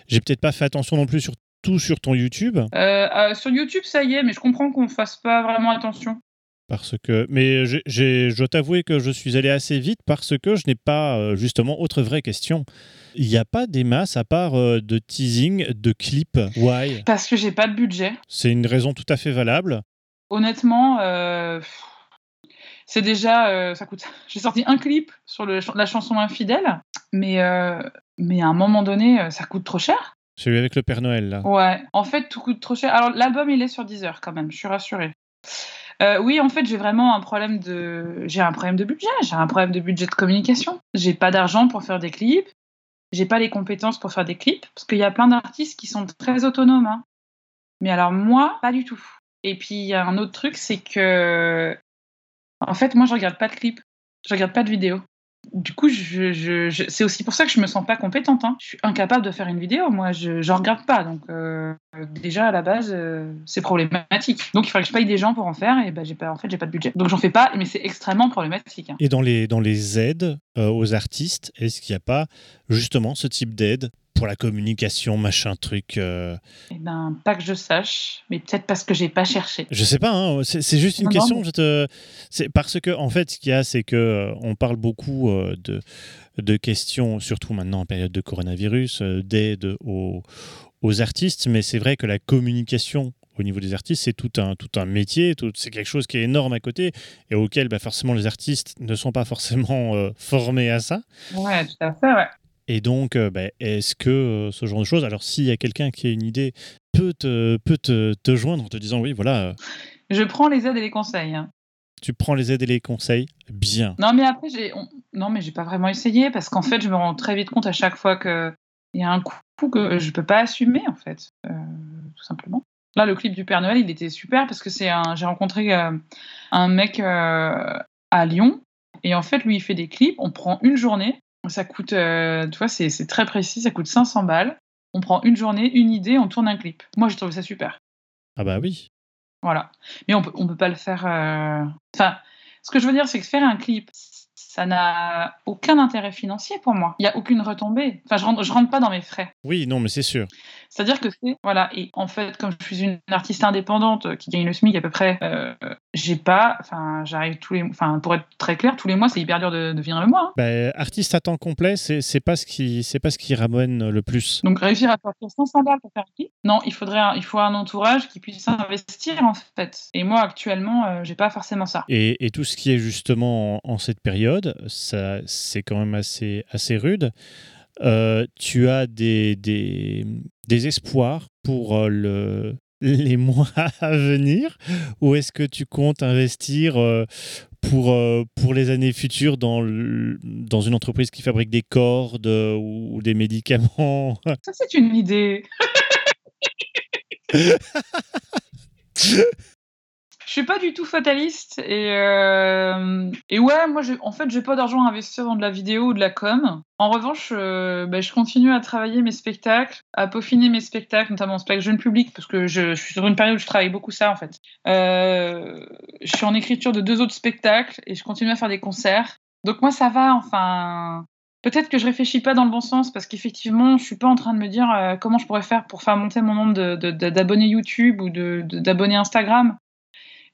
j'ai peut-être pas fait attention non plus sur tout sur ton YouTube, euh, sur YouTube, ça y est, mais je comprends qu'on fasse pas vraiment attention. Parce que, mais j'ai, j'ai- je dois t'avouer que je suis allé assez vite parce que je n'ai pas euh, justement autre vraie question. Il n'y a pas des masses à part euh, de teasing, de clips? Why? Parce que j'ai pas de budget. C'est une raison tout à fait valable. Honnêtement, euh, c'est déjà. euh, ça coûte. J'ai sorti un clip sur le- la chanson Infidèle, mais, euh, mais à un moment donné, ça coûte trop cher. Celui avec le Père Noël là. Ouais, en fait, tout coûte trop cher. Alors, l'album, il est sur Deezer quand même, je suis rassurée. Euh, oui, en fait, j'ai vraiment un problème de. J'ai un problème de budget, j'ai un problème de budget de communication. J'ai pas d'argent pour faire des clips, j'ai pas les compétences pour faire des clips, parce qu'il y a plein d'artistes qui sont très autonomes. hein. Mais alors, moi, pas du tout. Et puis, il y a un autre truc, c'est que. En fait, moi, je regarde pas de clips, je regarde pas de vidéos. Du coup, je, c'est aussi pour ça que je me sens pas compétente. hein. Je suis incapable de faire une vidéo. Moi, je ne regarde pas. Donc, euh, déjà, à la base, euh, c'est problématique. Donc, il faudrait que je paye des gens pour en faire. Et ben, j'ai pas, en fait, j'ai pas de budget. Donc, j'en fais pas. Mais c'est extrêmement problématique. hein. Et dans les, dans les aides euh, aux artistes, est-ce qu'il n'y a pas justement ce type d'aide pour la communication, machin, truc euh, Eh ben, pas que je sache. Mais peut-être parce que j'ai pas cherché. Je sais pas, hein, c'est juste une Non, question. mais- te- c'est parce que en fait, ce qu'il y a, c'est que euh, on parle beaucoup euh, de, de questions, surtout maintenant en période de coronavirus, d'aide aux, aux artistes, mais c'est vrai que la communication au niveau des artistes, c'est tout un, tout un métier, tout, c'est quelque chose qui est énorme à côté et auquel bah, forcément les artistes ne sont pas forcément euh, formés à ça. Ouais, tout à fait, ouais. Et donc, euh, bah, est-ce que euh, ce genre de choses, alors s'il y a quelqu'un qui a une idée, peut te, peut te, te joindre en te disant oui, voilà, euh, Je prends les aides et les conseils. hein. tu prends les aides et les conseils, bien. Non, mais après, j'ai on- non, mais j'ai pas vraiment essayé parce qu'en fait, je me rends très vite compte à chaque fois que il y a un coup que je peux pas assumer en fait, euh, tout simplement. Là, le clip du Père Noël, il était super parce que c'est un. J'ai rencontré euh, un mec euh, à Lyon et en fait, lui, il fait des clips. On prend une journée. Ça coûte, euh, tu vois, c'est très précis. Ça coûte 500 balles. On prend une journée, une idée, on tourne un clip. Moi, j'ai trouvé ça super. Ah bah oui. Voilà. Mais on peut, on peut pas le faire. euh, Enfin, ce que je veux dire, c'est que faire un clip, ça n'a aucun intérêt financier pour moi. Il n'y a aucune retombée. Enfin, je rentre, je rentre pas dans mes frais. Oui, non, mais c'est sûr. C'est-à-dire que c'est. Voilà. Et en fait, comme je suis une artiste indépendante qui gagne le SMIC à peu près, euh, j'ai pas. Enfin, j'arrive tous les. Enfin, pour être très clair, tous les mois, c'est hyper dur de, de finir le mois. hein. Bah, artiste à temps complet, c'est c'est pas ce qui c'est pas ce qui ramène le plus. Donc réussir à sortir 500 balles pour faire clip, non, il faudrait, un, il faut un entourage qui puisse investir en fait. Et moi actuellement, euh, j'ai pas forcément ça. Et, et tout ce qui est justement en, en cette période, ça c'est quand même assez assez rude. Euh, tu as des, des, des espoirs pour euh, le, les mois à venir ou est-ce que tu comptes investir euh, pour, pour les années futures dans, le- dans une entreprise qui fabrique des cordes ou, ou des médicaments? Ça c'est une idée. Je suis pas du tout fataliste et, euh, et ouais, moi en fait j'ai pas d'argent à investir dans de la vidéo ou de la com. En revanche, euh, bah, je continue à travailler mes spectacles, à peaufiner mes spectacles, notamment en spectacle jeune public, parce que je, suis sur une période où je travaille beaucoup ça en fait. Euh, je suis en écriture de deux autres spectacles et je continue à faire des concerts. Donc moi ça va, enfin. Peut-être que je réfléchis pas dans le bon sens parce qu'effectivement, je suis pas en train de me dire euh, comment je pourrais faire pour faire monter mon nombre de- de- de- d'abonnés YouTube ou de- de- d'abonnés Instagram.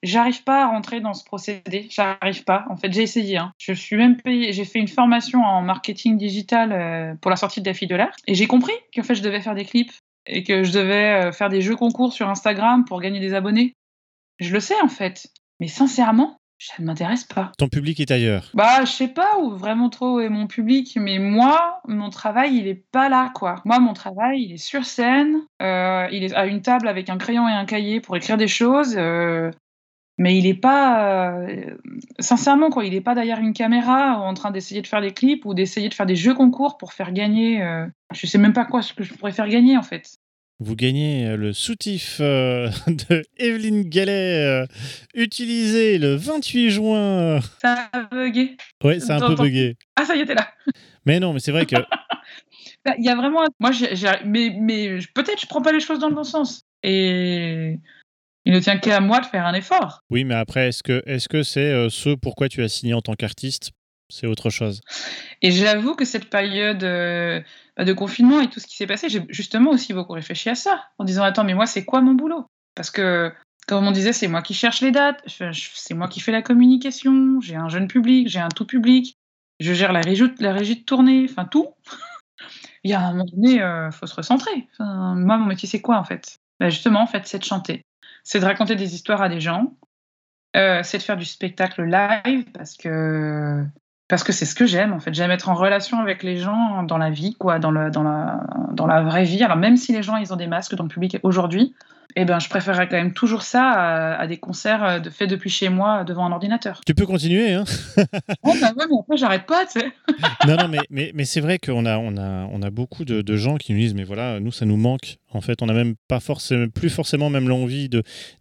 J'arrive pas à rentrer dans ce procédé. J'arrive pas. En fait, j'ai essayé. hein. Je suis même payée. J'ai fait une formation en marketing digital euh, pour la sortie de la fille de l'air. Et j'ai compris qu'en fait, je devais faire des clips et que je devais euh, faire des jeux concours sur Instagram pour gagner des abonnés. Je le sais, en fait. Mais sincèrement, ça ne m'intéresse pas. Ton public est ailleurs. Bah, je sais pas où vraiment trop est mon public, mais moi, mon travail, il est pas là, quoi. Moi, mon travail, il est sur scène, euh, il est à une table avec un crayon et un cahier pour écrire des choses, euh, mais il est pas, euh, sincèrement, quoi, il est pas derrière une caméra en train d'essayer de faire des clips ou d'essayer de faire des jeux concours pour faire gagner. euh, je sais même pas quoi ce que je pourrais faire gagner, en fait. Vous gagnez euh, le soutif euh, de Evelyne Gallet, utilisé le 28 juin. Ça a bugué. Ouais, c'est un peu bugué. Ah, ça y t'es là. Mais non, mais c'est vrai que Bah, Il y a vraiment. Moi, j'ai, j'ai- mais, mais je- peut-être je prends pas les choses dans le bon sens. Et il ne tient qu'à moi de faire un effort. oui, mais après, est-ce que c'est euh, ce pourquoi tu as signé en tant qu'artiste C'est autre chose. Et j'avoue que cette période euh, bah, de confinement et tout ce qui s'est passé, j'ai justement aussi beaucoup réfléchi à ça, en disant attends, mais moi, c'est quoi mon boulot? Parce que, comme on disait, c'est moi qui cherche les dates, c'est moi qui fais la communication, j'ai un jeune public, j'ai un tout public, je gère la régie, la régie de tournée, enfin tout. Il y a un moment donné, il faut se recentrer. Enfin, moi, mon métier, c'est quoi en fait? Bah, Justement, en fait, c'est de chanter. C'est de raconter des histoires à des gens. Euh, c'est de faire du spectacle live parce que parce que c'est ce que j'aime en fait. J'aime être en relation avec les gens dans la vie, quoi, dans, le, dans, la, dans la vraie vie. Alors même si les gens ils ont des masques dans le public aujourd'hui, eh ben je préférerais quand même toujours ça à, à des concerts euh, de, faits depuis chez moi devant un ordinateur. Tu peux continuer, hein Oh bah ouais, mais après j'arrête pas, tu sais. Non, non, mais, mais, mais c'est vrai qu'on a, on a, on a beaucoup de, de gens qui nous disent, mais voilà, nous, ça nous manque. En fait, on n'a même pas forcément, plus forcément même l'envie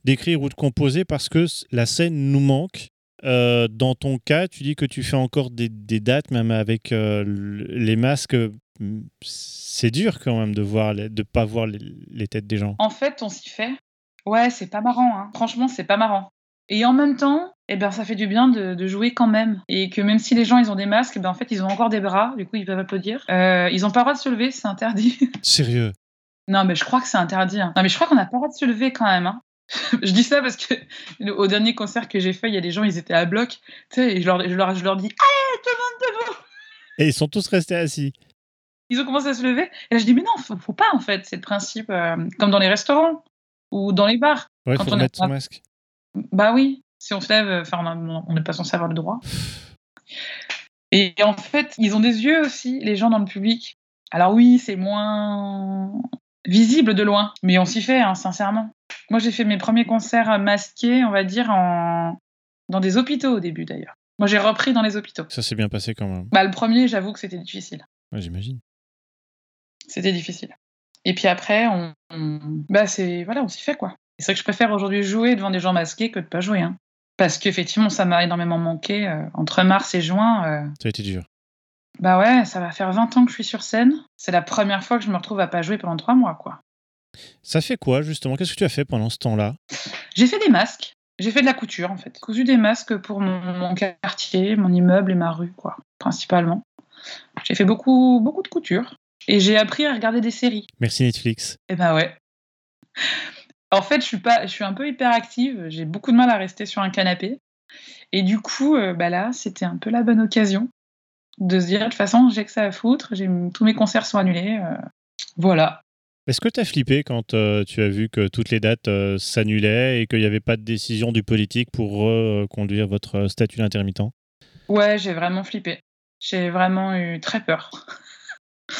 d'écrire ou de composer parce que la scène nous manque. Euh, dans ton cas, tu dis que tu fais encore des, des dates, même avec euh, les masques. C'est dur quand même de voir, les- de pas voir les, les têtes des gens. En fait, on s'y fait. Ouais, c'est pas marrant. Hein. Franchement, c'est pas marrant. Et en même temps, eh ben, ça fait du bien de, de jouer quand même. Et que même si les gens ils ont des masques, eh ben, en fait, ils ont encore des bras. Du coup, ils peuvent applaudir. Euh, ils ont pas le droit de se lever, c'est interdit. Sérieux? Non, mais je crois que c'est interdit. hein. Non, mais je crois qu'on n'a pas le droit de se lever quand même. hein. je dis ça parce que le- au dernier concert que j'ai fait, il y a des gens, ils étaient à bloc. Tu sais, et je leur, je leur, je leur dis Allez, tout le monde debout Et ils sont tous restés assis. Ils ont commencé à se lever. Et là, je dis Mais non, faut, faut pas en fait. C'est le principe, euh, comme dans les restaurants. ou dans les bars. Ouais, Quand faut on est remettre son masque. Bah oui, si on se lève, enfin, on a- on n'est pas censé avoir le droit. Et en fait, ils ont des yeux aussi, les gens dans le public. Alors oui, c'est moins visible de loin, mais on s'y fait, hein, sincèrement. Moi, j'ai fait mes premiers concerts masqués, on va dire, en... dans des hôpitaux au début d'ailleurs. Moi, j'ai repris dans les hôpitaux. Ça s'est bien passé quand même. Bah, le premier, j'avoue que c'était difficile. Ouais, J'imagine. C'était difficile. Et puis après, on, bah c'est voilà, on s'y fait quoi. C'est vrai que je préfère aujourd'hui jouer devant des gens masqués que de pas jouer, hein. Parce qu'effectivement, ça m'a énormément manqué euh, entre mars et juin. euh, Ça a été dur. Bah ouais, ça va faire 20 ans que je suis sur scène. C'est la première fois que je me retrouve à pas jouer pendant trois mois, quoi. Ça fait quoi justement? Qu'est-ce que tu as fait pendant ce temps-là? J'ai fait des masques. J'ai fait de la couture en fait. Cousu des masques pour mon, mon quartier, mon immeuble et ma rue, quoi, principalement. J'ai fait beaucoup, beaucoup de couture. Et j'ai appris à regarder des séries. Merci Netflix. Eh ben ouais. En fait, je suis pas, je suis un peu hyperactive. J'ai beaucoup de mal à rester sur un canapé. Et du coup, euh, bah là, c'était un peu la bonne occasion de se dire de toute façon, j'ai que ça à foutre. Tous mes concerts sont annulés. euh, voilà. Est-ce que tu as flippé quand euh, tu as vu que toutes les dates euh, s'annulaient et qu'il n'y avait pas de décision du politique pour reconduire votre statut d'intermittent? Ouais, j'ai vraiment flippé. J'ai vraiment eu très peur.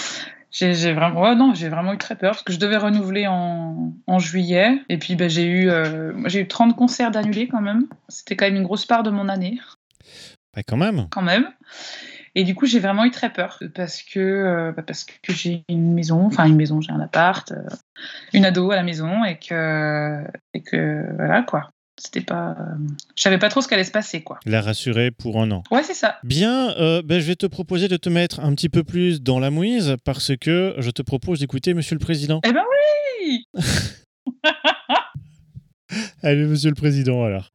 J'ai vraiment, ouais, non, j'ai vraiment eu très peur parce que je devais renouveler en, en juillet. Et puis, bah, j'ai eu, j'ai eu 30 concerts d'annulés quand même. C'était quand même une grosse part de mon année. Bah quand même. quand même. Et du coup, j'ai vraiment eu très peur parce que, euh, bah, parce que j'ai une maison, enfin une maison, j'ai un appart, euh, une ado à la maison et que, et que voilà quoi. C'était pas. euh, je savais pas trop ce qu'allait se passer quoi. La rassurer pour un an. Ouais, c'est ça. Bien, euh, ben, je vais te proposer de te mettre un petit peu plus dans la mouise parce que je te propose d'écouter Monsieur le Président. Eh ben oui Allez, Monsieur le Président, alors.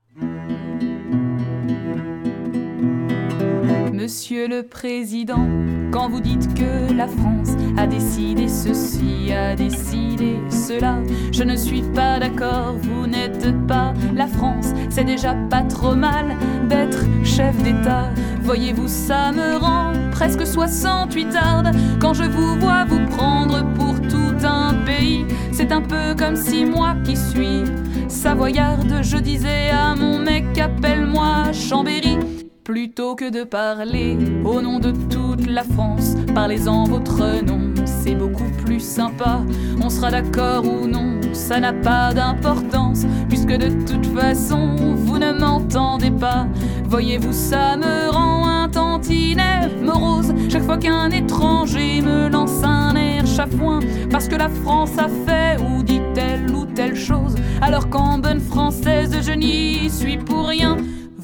Monsieur le Président, quand vous dites que la France a décidé ceci, a décidé cela, je ne suis pas d'accord, vous n'êtes pas la France, c'est déjà pas trop mal d'être chef d'État. Voyez-vous, ça me rend presque 68 ardes quand je vous vois vous prendre pour tout un pays. C'est un peu comme si moi qui suis savoyarde, je disais à mon mec appelle-moi Chambéry. Plutôt que de parler au nom de toute la France, parlez-en votre nom, c'est beaucoup plus sympa. On sera d'accord ou non, ça n'a pas d'importance, puisque de toute façon, vous ne m'entendez pas. Voyez-vous, ça me rend un tantinet morose, chaque fois qu'un étranger me lance un air chafouin, parce que la France a fait ou dit telle ou telle chose, alors qu'en bonne française, je n'y suis pour rien.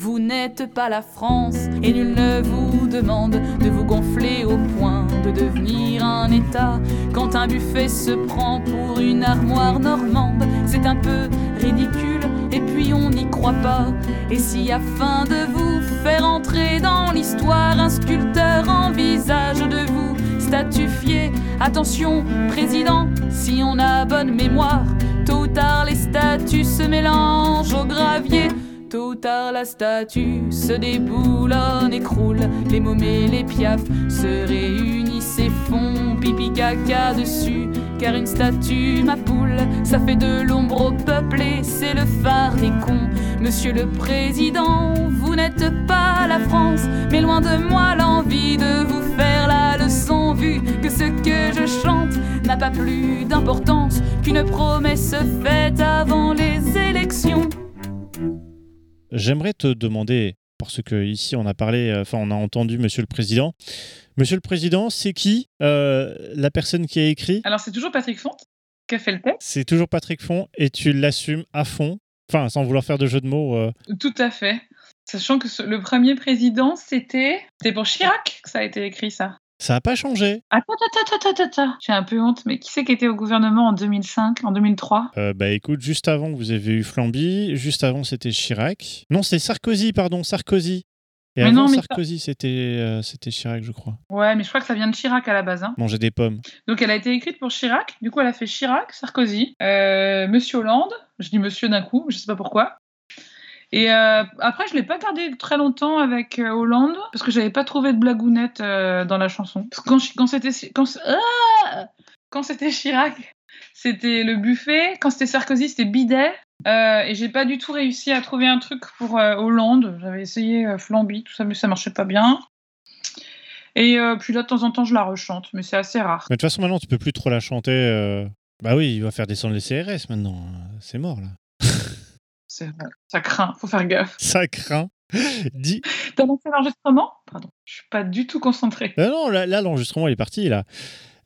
Vous n'êtes pas la France et nul ne vous demande de vous gonfler au point de devenir un État. Quand un buffet se prend pour une armoire normande, c'est un peu ridicule et puis on n'y croit pas. Et si afin de vous faire entrer dans l'histoire, un sculpteur envisage de vous statufier, attention président, si on a bonne mémoire, tôt ou tard les statues se mélangent au gravier. Tôt tard la statue se déboulonne, écroule, les mômes et les piafs se réunissent et font pipi caca dessus. Car une statue, ma poule, ça fait de l'ombre au peuple et c'est le phare des cons. Monsieur le Président, vous n'êtes pas la France, mais loin de moi l'envie de vous faire la leçon, vu que ce que je chante n'a pas plus d'importance qu'une promesse faite avant les élections. J'aimerais te demander, parce que ici on a parlé, euh, enfin on a entendu Monsieur le Président. Monsieur le Président, c'est qui euh, la personne qui a écrit? Alors, c'est toujours Patrick Font qui a fait le texte. C'est toujours Patrick Font et tu l'assumes à fond. Enfin, sans vouloir faire de jeu de mots. euh, Tout à fait. Sachant que le premier président, c'était. C'était pour Chirac que ça a été écrit, ça. Ça n'a pas changé. Attends, attends, attends, attends, attends. J'ai un peu honte, mais qui c'est qui était au gouvernement en 2005, en 2003 Euh, bah écoute, juste avant, vous avez eu Flamby. Juste avant, c'était Chirac. Non, c'était Sarkozy, pardon, Sarkozy. Et Mais avant non, mais ça- Sarkozy, c'était euh, c'était Chirac, je crois. Ouais, mais je crois que ça vient de Chirac à la base. hein. Manger des pommes. Donc elle a été écrite pour Chirac. Du coup, elle a fait Chirac, Sarkozy, euh, Monsieur Hollande. Je dis Monsieur d'un coup, je sais pas pourquoi. Et euh, après, je l'ai pas gardé très longtemps avec euh, Hollande parce que j'avais pas trouvé de blagounette euh, dans la chanson. Quand, c'était quand, ah Chirac, c'était le buffet. Quand c'était Sarkozy, c'était bidet. Et j'ai pas du tout réussi à trouver un truc pour Hollande. J'avais essayé Flamby, tout ça, mais ça marchait pas bien. Et puis là, de temps en temps, je la rechante, mais c'est assez rare. Mais de toute façon, maintenant, tu peux plus trop la chanter. Bah oui, il va faire descendre les CRS maintenant. C'est mort, là. Ça craint, faut faire gaffe. Ça craint. Dis. T'as lancé l'enregistrement? Pardon, je suis pas du tout concentrée. Euh, non, là, là, l'enregistrement, il est parti, là.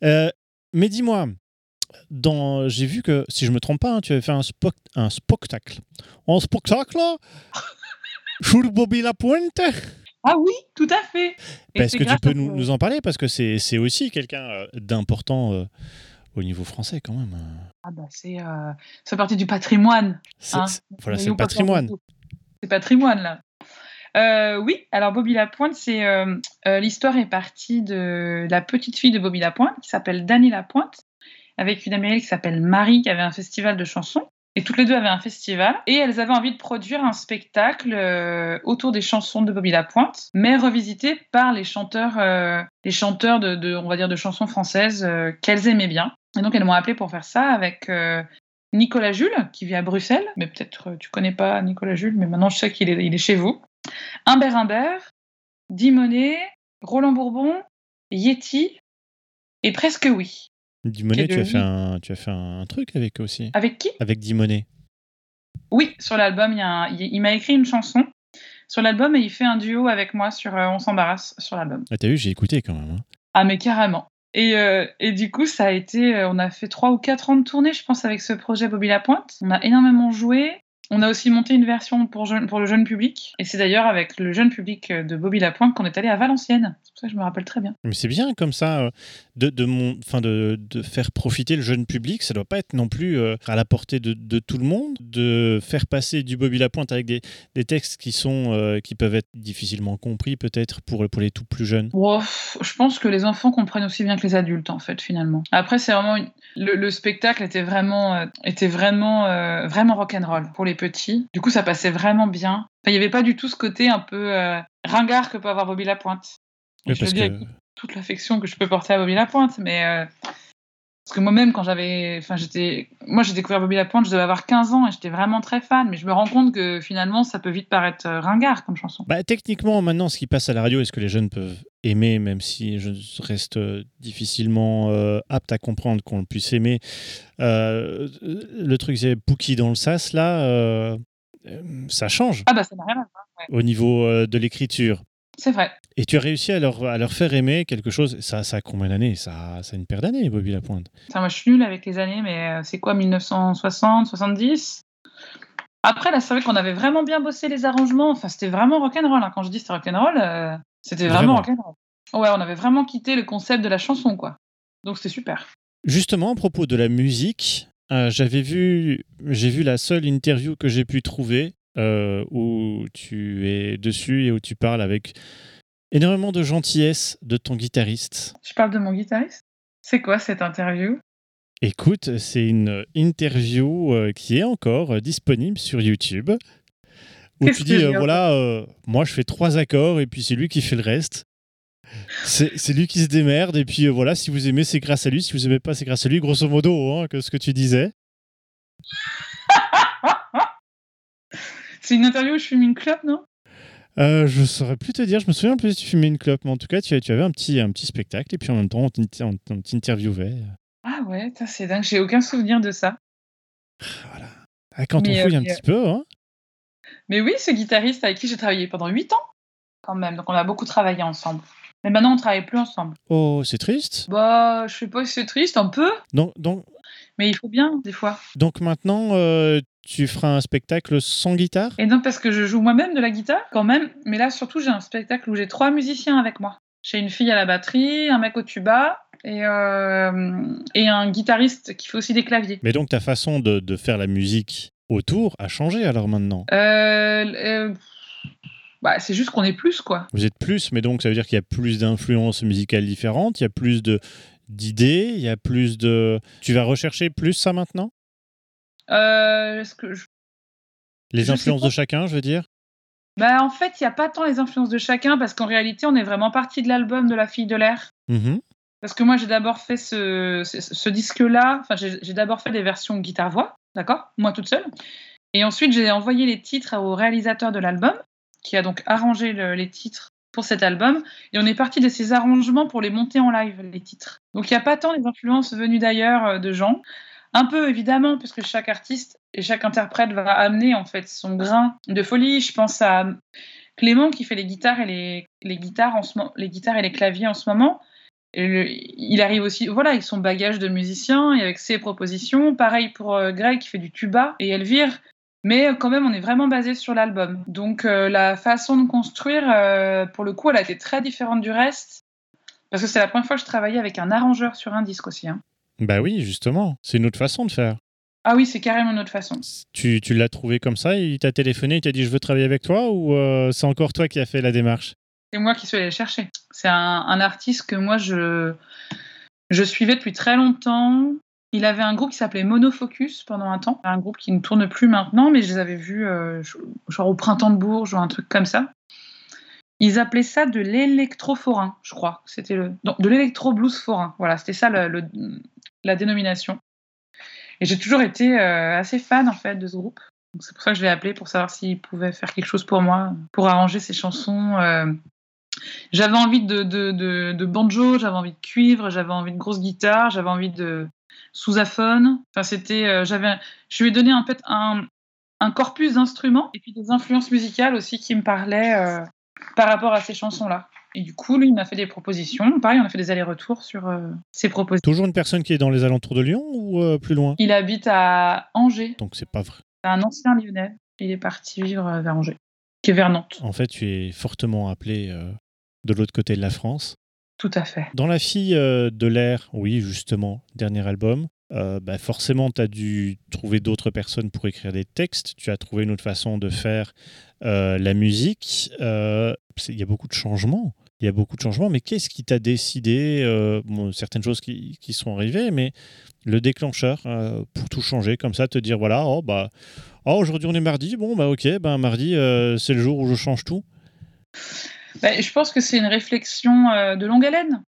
Euh, mais dis-moi, dans... j'ai vu que, si je me trompe pas, hein, tu avais fait un, spectacle. Un spectacle? Sur Bobby Lapointe Ah oui, tout à fait. Est-ce que tu peux nous, en parler Parce que c'est aussi quelqu'un euh, d'important au niveau français, quand même. Ah bah c'est euh, ça fait partie du patrimoine. Hein, voilà, c'est le patrimoine. C'est patrimoine là. Euh, oui, alors Bobby Lapointe, c'est euh, euh, l'histoire est partie de la petite fille de Bobby Lapointe qui s'appelle Dany Lapointe, avec une américaine qui s'appelle Marie qui avait un festival de chansons. Et toutes les deux avaient un festival et elles avaient envie de produire un spectacle euh, autour des chansons de Bobby Lapointe, mais revisité par les chanteurs, euh, les chanteurs de, de- on va dire, de chansons françaises euh, qu'elles aimaient bien. Et donc elles m'ont appelé pour faire ça avec euh, Nicolas Jules, qui vit à Bruxelles, mais peut-être euh, tu connais pas Nicolas Jules, mais maintenant je sais qu'il est, il est chez vous. Humbert Humbert, Dimonet, Roland Bourbon, Yeti, et presque oui. Dimonet, tu as, fait un, tu as fait un truc avec eux aussi. Avec qui? Avec Dimonet. Oui, sur l'album, il- il m'a écrit une chanson sur l'album et il fait un duo avec moi sur euh, On s'embarrasse sur l'album. Ah, T'as vu, j'ai écouté quand même. hein. Ah mais carrément. Et, euh, et du coup, ça a été, euh, on a fait trois ou quatre ans de tournée, je pense, avec ce projet Bobby Lapointe. On a énormément joué. On a aussi monté une version pour, jeune- pour le jeune public. Et c'est d'ailleurs avec le jeune public de Bobby Lapointe qu'on est allé à Valenciennes. C'est pour ça que je me rappelle très bien. Mais c'est bien comme ça euh, de, de, mon, enfin de, de faire profiter le jeune public. Ça doit pas être non plus euh, à la portée de, de tout le monde de faire passer du Bobby Lapointe avec des, des textes qui sont euh, qui peuvent être difficilement compris peut-être pour, pour les tout plus jeunes. Wow, je pense que les enfants comprennent aussi bien que les adultes, en fait, finalement. Après, c'est vraiment une- le, le spectacle était vraiment, euh, était vraiment, euh, vraiment rock'n'roll pour les petits. Du coup, ça passait vraiment bien. Enfin, il n'y avait pas du tout ce côté un peu euh, ringard que peut avoir Bobby Lapointe. Et Oui, je le dis que avec toute l'affection que je peux porter à Bobby Lapointe, mais euh, parce que moi-même, quand j'avais, enfin, j'étais, moi, j'ai découvert Bobby Lapointe, je devais avoir 15 ans et j'étais vraiment très fan. Mais je me rends compte que finalement, ça peut vite paraître euh, ringard comme chanson. bah, techniquement maintenant ce qui passe à la radio est-ce que les jeunes peuvent aimer même si je reste euh, difficilement euh, apte à comprendre qu'on puisse aimer. Euh, le truc c'est Pookie dans le sas là. ça change Ah bah, ça n'a rien à voir. au niveau de l'écriture. C'est vrai. Et tu as réussi à leur, à leur faire aimer quelque chose. Ça, ça a combien d'années? Ça, ça a une paire d'années, Bobby Lapointe. Enfin, moi, je suis nulle avec les années, mais c'est quoi, 1960, 70 Après, là, c'est vrai qu'on avait vraiment bien bossé les arrangements. Enfin, c'était vraiment rock'n'roll. hein. Quand je dis c'était rock'n'roll, euh, c'était vraiment. Ouais, on avait vraiment quitté le concept de la chanson, quoi. Donc, c'était super. Justement, à propos de la musique, euh, j'avais vu, j'ai vu la seule interview que j'ai pu trouver euh, où tu es dessus et où tu parles avec énormément de gentillesse de ton guitariste. Je parle de mon guitariste? C'est quoi cette interview? Écoute, c'est une interview euh, qui est encore disponible sur YouTube. Où tu dis, euh, voilà, euh, moi je fais trois accords et puis c'est lui qui fait le reste. C'est c'est lui qui se démerde et puis euh, voilà, si vous aimez, c'est grâce à lui. Si vous aimez pas, c'est grâce à lui, grosso modo, hein, que ce que tu disais. C'est une interview où je fume une clope, non? Je saurais plus te dire, je me souviens plus si tu fumais une clope, mais en tout cas, tu, tu avais un petit, un petit spectacle et puis en même temps, on t'inter- on- on t'interviewait. Ah ouais, c'est dingue. J'ai aucun souvenir de ça. Voilà. Ah, quand Mais, on fouille un petit peu, hein. Mais oui, ce guitariste avec qui j'ai travaillé pendant 8 ans, quand même. Donc, on a beaucoup travaillé ensemble. Mais maintenant, on travaille plus ensemble. Oh, c'est triste. Bah, je sais pas si c'est triste, un peu. Donc, donc, Mais il faut bien, des fois. donc maintenant, euh, tu feras un spectacle sans guitare? Et non, parce que je joue moi-même de la guitare, quand même. Mais là, surtout, j'ai un spectacle où j'ai trois musiciens avec moi. J'ai une fille à la batterie, un mec au tuba et, euh, et un guitariste qui fait aussi des claviers. Mais donc, ta façon de, de faire la musique autour a changé alors maintenant? Euh, euh, bah, c'est juste qu'on est plus, quoi. Vous êtes plus, mais donc ça veut dire qu'il y a plus d'influences musicales différentes, il y a plus de d'idées, il y a plus de... Tu vas rechercher plus ça maintenant? Euh, est-ce que je- Les Je influences de chacun, je veux dire? Bah, en fait, il n'y a pas tant les influences de chacun parce qu'en réalité, on est vraiment parti de l'album de La fille de l'air. Mhm. Parce que moi, j'ai d'abord fait ce, ce, ce disque-là, enfin, j'ai j'ai d'abord fait des versions guitare-voix, d'accord? Moi toute seule. Et ensuite, j'ai envoyé les titres au réalisateur de l'album, qui a donc arrangé le- les titres pour cet album. Et on est parti de ces arrangements pour les monter en live, les titres. Donc il n'y a pas tant les influences venues d'ailleurs euh, de gens. Un peu évidemment, parce que chaque artiste et chaque interprète va amener en fait son grain de folie. Je pense à Clément qui fait les guitares et les, guitares en ce les guitares et les claviers en ce moment. Le- il arrive aussi, voilà, avec son bagage de musicien et avec ses propositions. Pareil pour euh, Greg qui fait du tuba et Elvire. Mais euh, quand même, on est vraiment basé sur l'album. Donc euh, la façon de construire, euh, pour le coup, elle a été très différente du reste. Parce que c'est la première fois que je travaillais avec un arrangeur sur un disque aussi. hein. Bah oui, justement. C'est une autre façon de faire. Ah oui, c'est carrément une autre façon. Tu, tu l'as trouvé comme ça, il t'a téléphoné, il t'a dit je veux travailler avec toi ou euh, c'est encore toi qui as fait la démarche? C'est moi qui suis allée le chercher. C'est un, artiste que moi, je, suivais depuis très longtemps. Il avait un groupe qui s'appelait Monofocus pendant un temps. Un groupe qui ne tourne plus maintenant, mais je les avais vus euh, genre au printemps de Bourges ou un truc comme ça. Ils appelaient ça de l'électroforain, je crois. C'était le de l'électro-blues forain. Voilà, c'était ça la dénomination. Et j'ai toujours été euh, assez fan en fait de ce groupe. C'est pour ça que je l'ai appelé pour savoir s'il pouvait faire quelque chose pour moi, pour arranger ses chansons. euh. J'avais envie de, de, de, de banjo, j'avais envie de cuivre, j'avais envie de grosse guitare, j'avais envie de sousaphone. Enfin, c'était, euh, j'avais, je lui ai donné un peu un, un corpus d'instruments et puis des influences musicales aussi qui me parlaient euh, par rapport à ces chansons-là. Et du coup, lui, il m'a fait des propositions. Pareil, on a fait des allers-retours sur euh, ses propositions. Toujours une personne qui est dans les alentours de Lyon ou euh, plus loin? Il habite à Angers. Donc c'est pas vrai. C'est un ancien lyonnais. Il est parti vivre vers Angers, qui est vers Nantes. En fait, tu es fortement appelé de l'autre côté de la France. Tout à fait. Dans La fille euh, de l'air, oui, justement, dernier album, euh, bah forcément, tu as dû trouver d'autres personnes pour écrire des textes. Tu as trouvé une autre façon de faire euh, la musique. Euh, Il y a beaucoup de changements. Il y a beaucoup de changements, mais qu'est-ce qui t'a décidé bon, Certaines choses qui, qui sont arrivées, mais le déclencheur pour tout changer, comme ça, te dire voilà, oh, bah, oh, aujourd'hui on est mardi, bon, bah ok, ben mardi, c'est le jour où je change tout. Bah, je pense que c'est une réflexion euh, de longue haleine.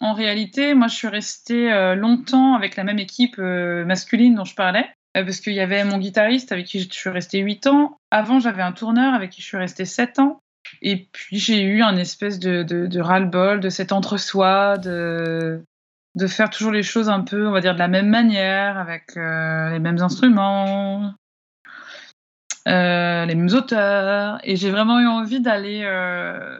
En réalité, moi, je suis restée euh, longtemps avec la même équipe euh, masculine dont je parlais, parce qu'il y avait mon guitariste avec qui je suis restée 8 ans. Avant, j'avais un tourneur avec qui je suis restée 7 ans. Et puis, j'ai eu un espèce de, de, de ras-le-bol, de cet entre-soi, de, faire toujours les choses un peu, on va dire, de la même manière, avec les mêmes instruments, les mêmes auteurs. Et j'ai vraiment eu envie d'aller euh,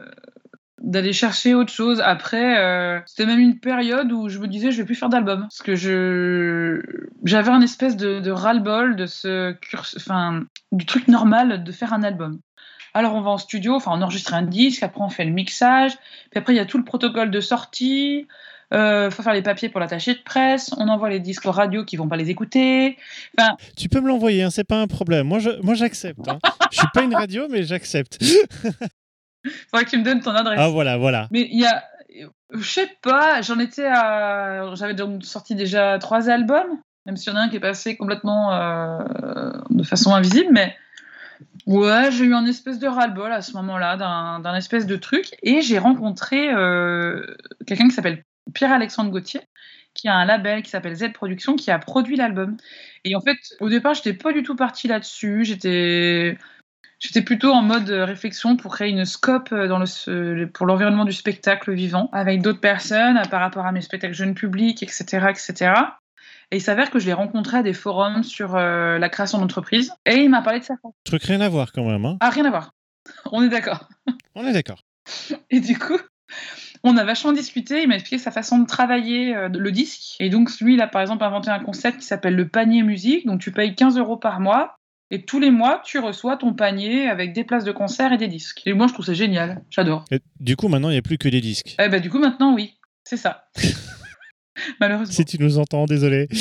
d'aller chercher autre chose. Après, euh, c'était même une période où je me disais, je vais plus faire d'album. Parce que je j'avais un espèce de, de ras-le-bol de ce enfin, du truc normal de faire un album. Alors on va en studio, enfin on enregistre un disque, après on fait le mixage, puis après il y a tout le protocole de sortie, euh, faut faire les papiers pour l'attaché de presse, on envoie les disques aux radios qui vont pas les écouter. Enfin, Tu peux me l'envoyer, hein, c'est pas un problème. Moi, je, moi, j'accepte. Hein. je suis pas une radio, mais j'accepte. faudrait que tu me donnes ton adresse. ah voilà, voilà. Mais il y a, je sais pas, j'en étais à, j'avais donc sorti déjà trois albums, même s'il y en a un qui est passé complètement euh, de façon invisible, mais ouais, j'ai eu un espèce de ras-le-bol à ce moment-là, d'un, d'un espèce de truc, et j'ai rencontré euh, quelqu'un qui s'appelle Pierre-Alexandre Gauthier, qui a un label qui s'appelle Z Productions, qui a produit l'album. Et en fait, au départ, j'étais pas du tout partie là-dessus, j'étais J'étais plutôt en mode euh, réflexion pour créer une scope euh, dans le, ce- pour l'environnement du spectacle vivant, avec d'autres personnes euh, par rapport à mes spectacles jeunes publics, etc. etc. Et il s'avère que je l'ai rencontré à des forums sur euh, la création d'entreprise. Et il m'a parlé de femme. Truc rien à voir quand même. Hein. Ah, rien à voir. On est d'accord. On est d'accord. Et du coup, on a vachement discuté. Il m'a expliqué sa façon de travailler euh, le disque. Et donc, lui, il a par exemple inventé un concept qui s'appelle le panier musique. Donc, tu payes 15 euros par mois. Et tous les mois, tu reçois ton panier avec des places de concert et des disques. Et moi, je trouve ça génial. J'adore. Du coup, maintenant, il n'y a plus que des disques. Eh ben, du coup, maintenant, oui. C'est ça. Malheureusement. Si tu nous entends, désolé.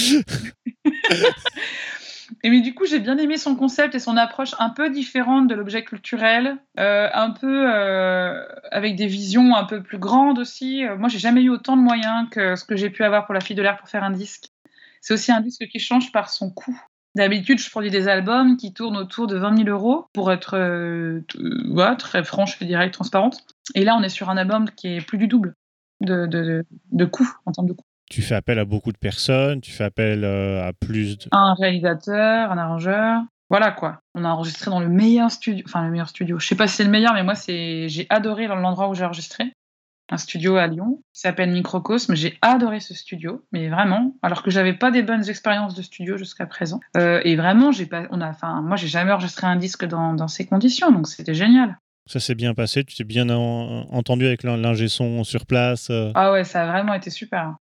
Et mais du coup, j'ai bien aimé son concept et son approche un peu différente de l'objet culturel, euh, un peu euh, avec des visions un peu plus grandes aussi. Euh, moi, j'ai jamais eu autant de moyens que ce que j'ai pu avoir pour La Fille de l'air pour faire un disque. C'est aussi un disque qui change par son coût. D'habitude, je produis des albums qui tournent autour de 20 000 euros pour être euh, très franche et direct, transparente. Et là, on est sur un album qui est plus du double. de, de, coûts, en termes de coûts. Tu fais appel à beaucoup de personnes, tu fais appel euh, à plus de... Un réalisateur, un arrangeur. Voilà quoi. On a enregistré dans le meilleur studio, enfin le meilleur studio. Je sais pas si c'est le meilleur, mais moi c'est, j'ai adoré l'endroit où j'ai enregistré. Un studio à Lyon qui s'appelle Microcosme. J'ai adoré ce studio, mais vraiment, alors que j'avais pas des bonnes expériences de studio jusqu'à présent. Euh, et vraiment, j'ai pas, on a, enfin, moi j'ai jamais enregistré un disque dans, dans ces conditions, donc c'était génial. Ça s'est bien passé, tu t'es bien en- entendu avec l'in- l'ingé son sur place. euh. Ah ouais, ça a vraiment été super.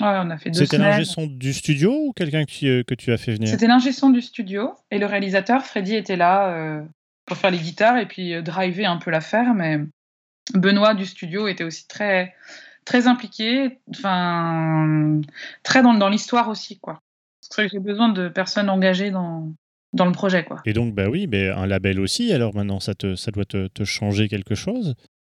Ouais, on a fait deux C'était l'ingé son du studio ou quelqu'un que, tu- euh, que tu as fait venir C'était l'ingé son du studio et le réalisateur, Freddy, était là euh, pour faire les guitares et puis euh, driver un peu l'affaire. Mais Benoît du studio était aussi très, très impliqué, enfin, très dans, dans l'histoire aussi. quoi. C'est vrai que j'ai besoin de personnes engagées dans, dans le projet. quoi. Et donc, bah oui, mais un label aussi, alors maintenant, ça, te, ça doit te, te changer quelque chose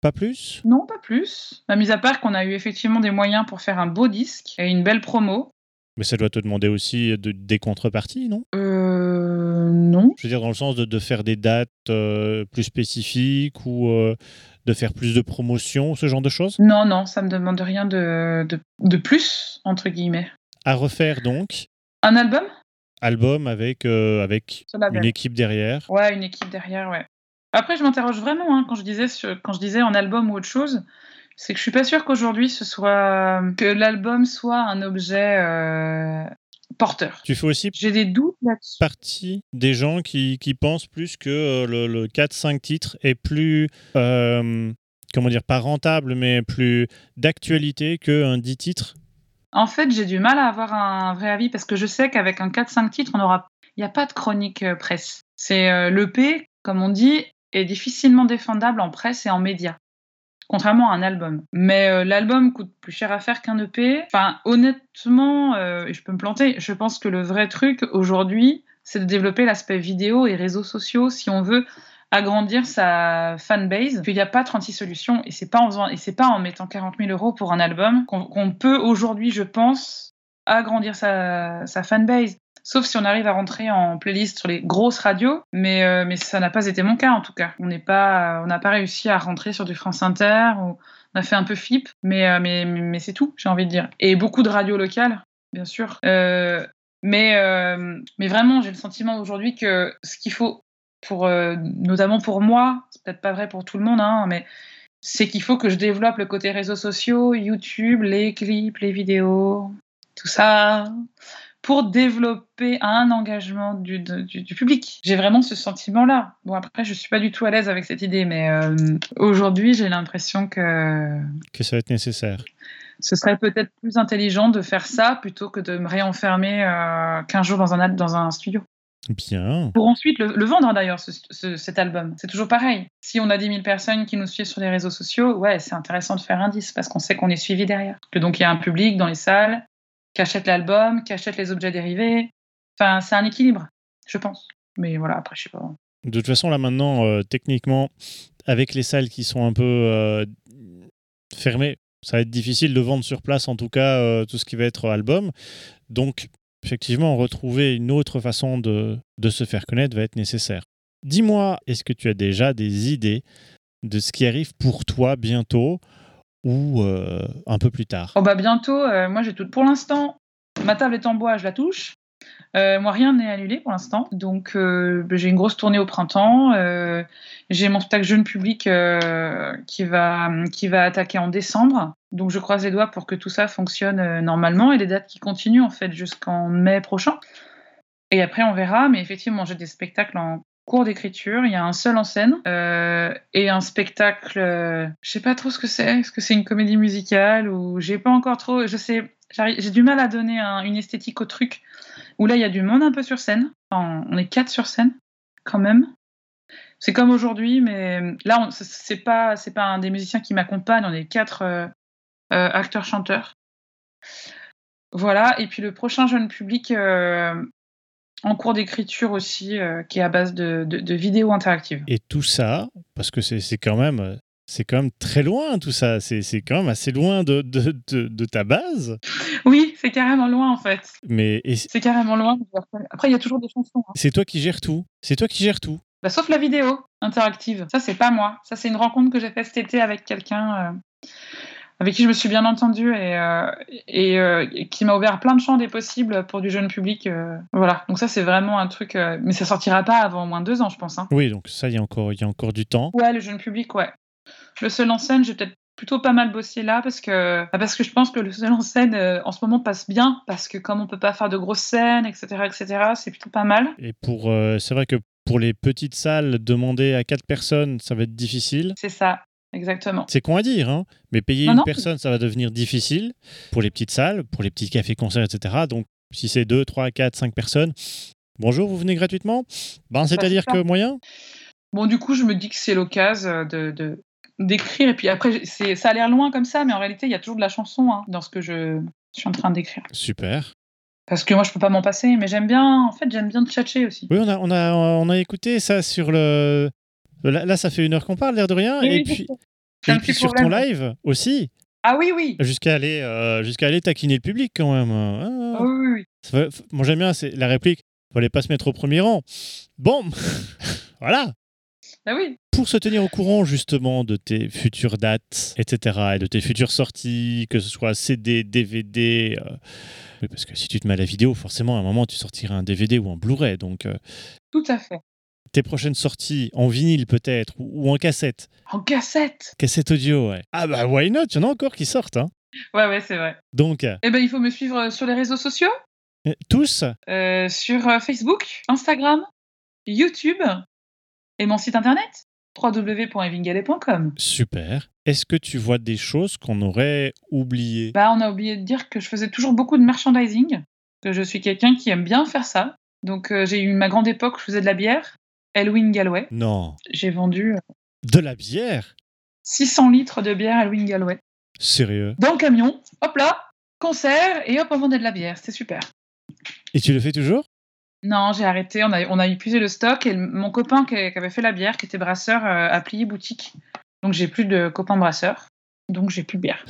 Pas plus? Non, pas plus. Bah, mis à part qu'on a eu effectivement des moyens pour faire un beau disque et une belle promo. Mais ça doit te demander aussi de- des contreparties, non? Euh, non. Je veux dire, dans le sens de, de faire des dates euh, plus spécifiques ou euh, de faire plus de promotion, ce genre de choses? Non, non, ça me demande rien de, de, de plus, entre guillemets. À refaire donc, Un album? Album avec, euh, avec une équipe derrière. Ouais, une équipe derrière, ouais. Après, je m'interroge vraiment hein, quand je disais sur- quand je disais en album ou autre chose, c'est que je suis pas sûre qu'aujourd'hui ce soit que l'album soit un objet euh, porteur. Tu fais aussi J'ai des doutes là-dessus. partie des gens qui, qui pensent plus que euh, le, le 4-5 titres est plus, euh, comment dire, pas rentable, mais plus d'actualité qu'un 10 titres. En fait, j'ai du mal à avoir un vrai avis parce que je sais qu'avec un 4-5 titres, on aura, il n'y a pas de chronique presse. C'est euh, l'EP, comme on dit, est difficilement défendable en presse et en médias. Contrairement à un album. Mais euh, l'album coûte plus cher à faire qu'un EP. Enfin, honnêtement, euh, je peux me planter, je pense que le vrai truc aujourd'hui, c'est de développer l'aspect vidéo et réseaux sociaux si on veut agrandir sa fanbase. Qu'il n'y a pas 36 solutions et c'est pas en faisant- et c'est pas en mettant 40 000 euros pour un album qu'on qu'on peut aujourd'hui, je pense, agrandir sa, sa fanbase. Sauf si on arrive à rentrer en playlist sur les grosses radios, mais, euh, mais ça n'a pas été mon cas en tout cas. On n'est pas, on n'a pas réussi à rentrer sur du France Inter, on a fait un peu flip, mais, euh, mais, mais c'est tout, j'ai envie de dire. Et beaucoup de radios locales, bien sûr. Euh, mais, mais vraiment, j'ai le sentiment aujourd'hui que ce qu'il faut, pour, notamment pour moi, c'est peut-être pas vrai pour tout le monde, hein, mais c'est qu'il faut que je développe le côté réseaux sociaux, YouTube, les clips, les vidéos, tout ça, pour développer un engagement du, de- du, du public. J'ai vraiment ce sentiment-là. Bon, après, je suis pas du tout à l'aise avec cette idée, mais euh, aujourd'hui, j'ai l'impression que Que ça va être nécessaire. ce serait peut-être plus intelligent de faire ça plutôt que de me réenfermer euh, 15 jours dans un, al- dans un studio. Bien. Pour ensuite le, le vendre d'ailleurs, ce- ce- cet album. C'est toujours pareil. Si on a 10 000 personnes qui nous suivent sur les réseaux sociaux, ouais, c'est intéressant de faire un disque parce qu'on sait qu'on est suivi derrière. Que donc il y a un public dans les salles qui achète l'album, qui achète les objets dérivés. Enfin, c'est un équilibre, je pense. Mais voilà, après, je sais pas. De toute façon, là maintenant, euh, techniquement, avec les salles qui sont un peu euh, fermées, ça va être difficile de vendre sur place, en tout cas, euh, tout ce qui va être album. Donc, effectivement, retrouver une autre façon de, de se faire connaître va être nécessaire. Dis-moi, est-ce que tu as déjà des idées de ce qui arrive pour toi bientôt? Ou euh, un peu plus tard Oh bah bientôt, euh, moi j'ai tout. Pour l'instant, ma table est en bois, je la touche. Euh, moi, rien n'est annulé pour l'instant. Donc, j'ai une grosse tournée au printemps. J'ai mon spectacle jeune public qui, va, qui va attaquer en décembre. Donc, je croise les doigts pour que tout ça fonctionne normalement et les dates qui continuent en fait jusqu'en mai prochain. Et après, on verra. Mais effectivement, j'ai des spectacles en cours d'écriture. Il y a un seul en scène euh, et un spectacle. euh, je sais pas trop ce que c'est. Est-ce que c'est une comédie musicale ou j'ai pas encore trop. Je sais. J'ai du mal à donner un- une esthétique au truc. Où là, il y a du monde un peu sur scène. On est quatre sur scène, quand même. C'est comme aujourd'hui, mais là, on- c'est- pas, c'est pas un des musiciens qui m'accompagne. On est quatre euh, euh, acteurs-chanteurs. Voilà. Et puis le prochain jeune public euh, en cours d'écriture aussi, euh, qui est à base de, de- de vidéos interactives. Et tout ça, parce que c'est quand même... C'est quand même très loin tout ça, c'est quand même assez loin de, ta base. Oui, c'est carrément loin en fait. Mais C'est carrément loin. Après, il y a toujours des chansons. hein. c'est toi qui gères tout. C'est toi qui gères tout. Bah, sauf la vidéo interactive. Ça, c'est pas moi. Ça, c'est une rencontre que j'ai faite cet été avec quelqu'un, euh, avec qui je me suis bien entendue et, euh, et, euh, et qui m'a ouvert plein de champs des possibles pour du jeune public. euh, voilà, donc ça c'est vraiment un truc, mais ça sortira pas avant au moins deux ans, je pense. hein. Oui, donc ça, il y, a encore- il y a encore du temps. Ouais, le jeune public, ouais. Le seul en scène, j'ai peut-être plutôt pas mal bossé là parce que bah, parce que je pense que le seul en scène euh, en ce moment passe bien parce que comme on peut pas faire de grosses scènes, etc., etc., c'est plutôt pas mal. Et pour, euh, c'est vrai que pour les petites salles, demander à quatre personnes, ça va être difficile. C'est ça, exactement. C'est con à dire, hein, mais payer Non, une non. personne, ça va devenir difficile pour les petites salles, pour les petits cafés-concerts, etc. Donc, si c'est 2, 3, 4, 5 personnes, bonjour, vous venez gratuitement? Ben, c'est-à-dire que moyen? Bon, du coup, je me dis que c'est l'occasion de, de- d'écrire et puis après, c'est, ça a l'air loin comme ça, mais en réalité, il y a toujours de la chanson hein, dans ce que je suis en train d'écrire. Super. Parce que moi, je peux pas m'en passer, mais j'aime bien, en fait, j'aime bien tchatcher aussi. Oui, on a, on a, on a écouté ça sur le. Là, là, ça fait une heure qu'on parle, l'air de rien. Oui, et puis, et puis sur ton live aussi, Ah oui, oui. jusqu'à aller, euh, jusqu'à aller taquiner le public quand même. Ah. Ah oui, oui, Moi, j'aime bien c'est la réplique. Fallait pas se mettre au premier rang. Bon, voilà. Ah oui. Pour se tenir au courant justement de tes futures dates, etc., et de tes futures sorties, que ce soit CD, DVD, euh, oui, parce que si tu te mets à la vidéo, forcément, à un moment, tu sortiras un DVD ou un Blu-ray. Donc, euh, Tout à fait. Tes prochaines sorties en vinyle peut-être, ou, en cassette. En cassette? Cassette audio, ouais. Ah bah, why not? Il y en a encore qui sortent. Hein. Ouais, ouais, c'est vrai. Donc, euh, Eh ben, il faut me suivre euh, sur les réseaux sociaux, tous, euh, sur euh, Facebook, Instagram, YouTube et mon site internet www.evingalet.com. super. Est-ce que tu vois des choses qu'on aurait oubliées? Bah, on a oublié de dire que je faisais toujours beaucoup de merchandising, que je suis quelqu'un qui aime bien faire ça. Donc, euh, j'ai eu ma grande époque où je faisais de la bière, Elwin Galway. Non. J'ai vendu euh, De la bière? 600 litres de bière Elwin Galway. Sérieux? Dans le camion, hop là, concert, et hop, on vendait de la bière. C'était super. Et tu le fais toujours? Non, j'ai arrêté. On a, on a épuisé le stock et mon copain qui, qui avait fait la bière, qui était brasseur, euh, a plié boutique. Donc j'ai plus de copains brasseurs. Donc j'ai plus de bière.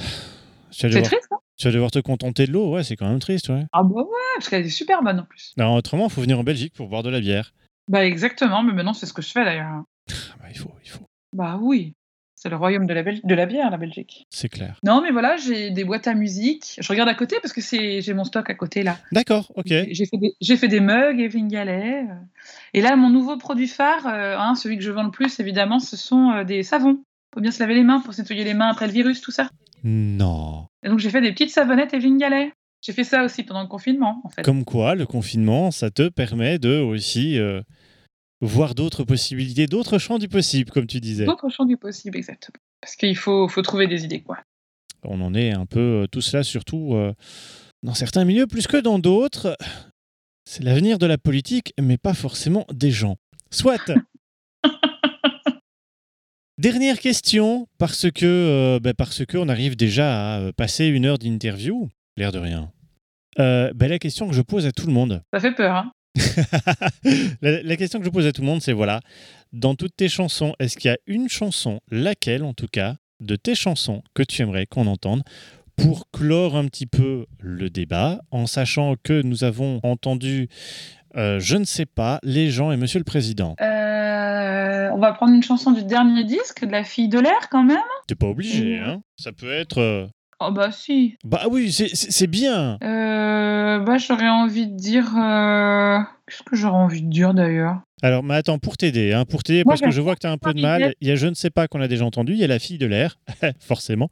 C'est triste, hein? tu vas devoir te contenter de l'eau, ouais, c'est quand même triste, ouais. Ah bah ouais, parce qu'elle est super bonne en plus. Alors, autrement, il faut venir en Belgique pour boire de la bière. Bah exactement, mais maintenant c'est ce que je fais d'ailleurs. Ah bah, il faut, il faut, Bah oui, c'est le royaume de la, Bel- de la bière, la Belgique. c'est clair. Non, mais voilà, j'ai des boîtes à musique. Je regarde à côté parce que c'est j'ai mon stock à côté là. D'accord, ok. J'ai fait, des- fait des mugs et Vingalet. euh. Et là, mon nouveau produit phare, euh, hein, celui que je vends le plus évidemment, ce sont euh, des savons. Faut bien se laver les mains pour se nettoyer les mains après le virus, tout ça. Non. Et donc j'ai fait des petites savonnettes et Vingalet. J'ai fait ça aussi pendant le confinement, en fait. Comme quoi, le confinement, ça te permet de aussi euh, voir d'autres possibilités, d'autres champs du possible, comme tu disais. D'autres champs du possible, exactement. Parce qu'il faut, faut trouver des idées, quoi. On en est un peu euh, tous là, surtout euh, dans certains milieux plus que dans d'autres. C'est l'avenir de la politique, mais pas forcément des gens. Soit. Dernière question, parce que, euh, ben, parce que on arrive déjà à passer une heure d'interview, l'air de rien. Euh, ben, la question que je pose à tout le monde, Ça fait peur, hein. la, la question que je pose à tout le monde, c'est voilà, dans toutes tes chansons, est-ce qu'il y a une chanson, laquelle en tout cas, de tes chansons que tu aimerais qu'on entende pour clore un petit peu le débat, en sachant que nous avons entendu, euh, je ne sais pas, les gens et Monsieur le Président? Euh, on va prendre une chanson du dernier disque, de La fille de l'air, quand même. T'es pas obligé, Mhm. hein Ça peut être. Oh bah si. Bah oui, c'est- bien. Euh, bah j'aurais envie de dire... euh, Qu'est-ce que j'aurais envie de dire, d'ailleurs? Alors, mais attends, pour t'aider, hein, pour t'aider, parce que je vois que tu as un peu de mal. Il y a Je ne sais pas qu'on a déjà entendu, il y a La fille de l'air, forcément.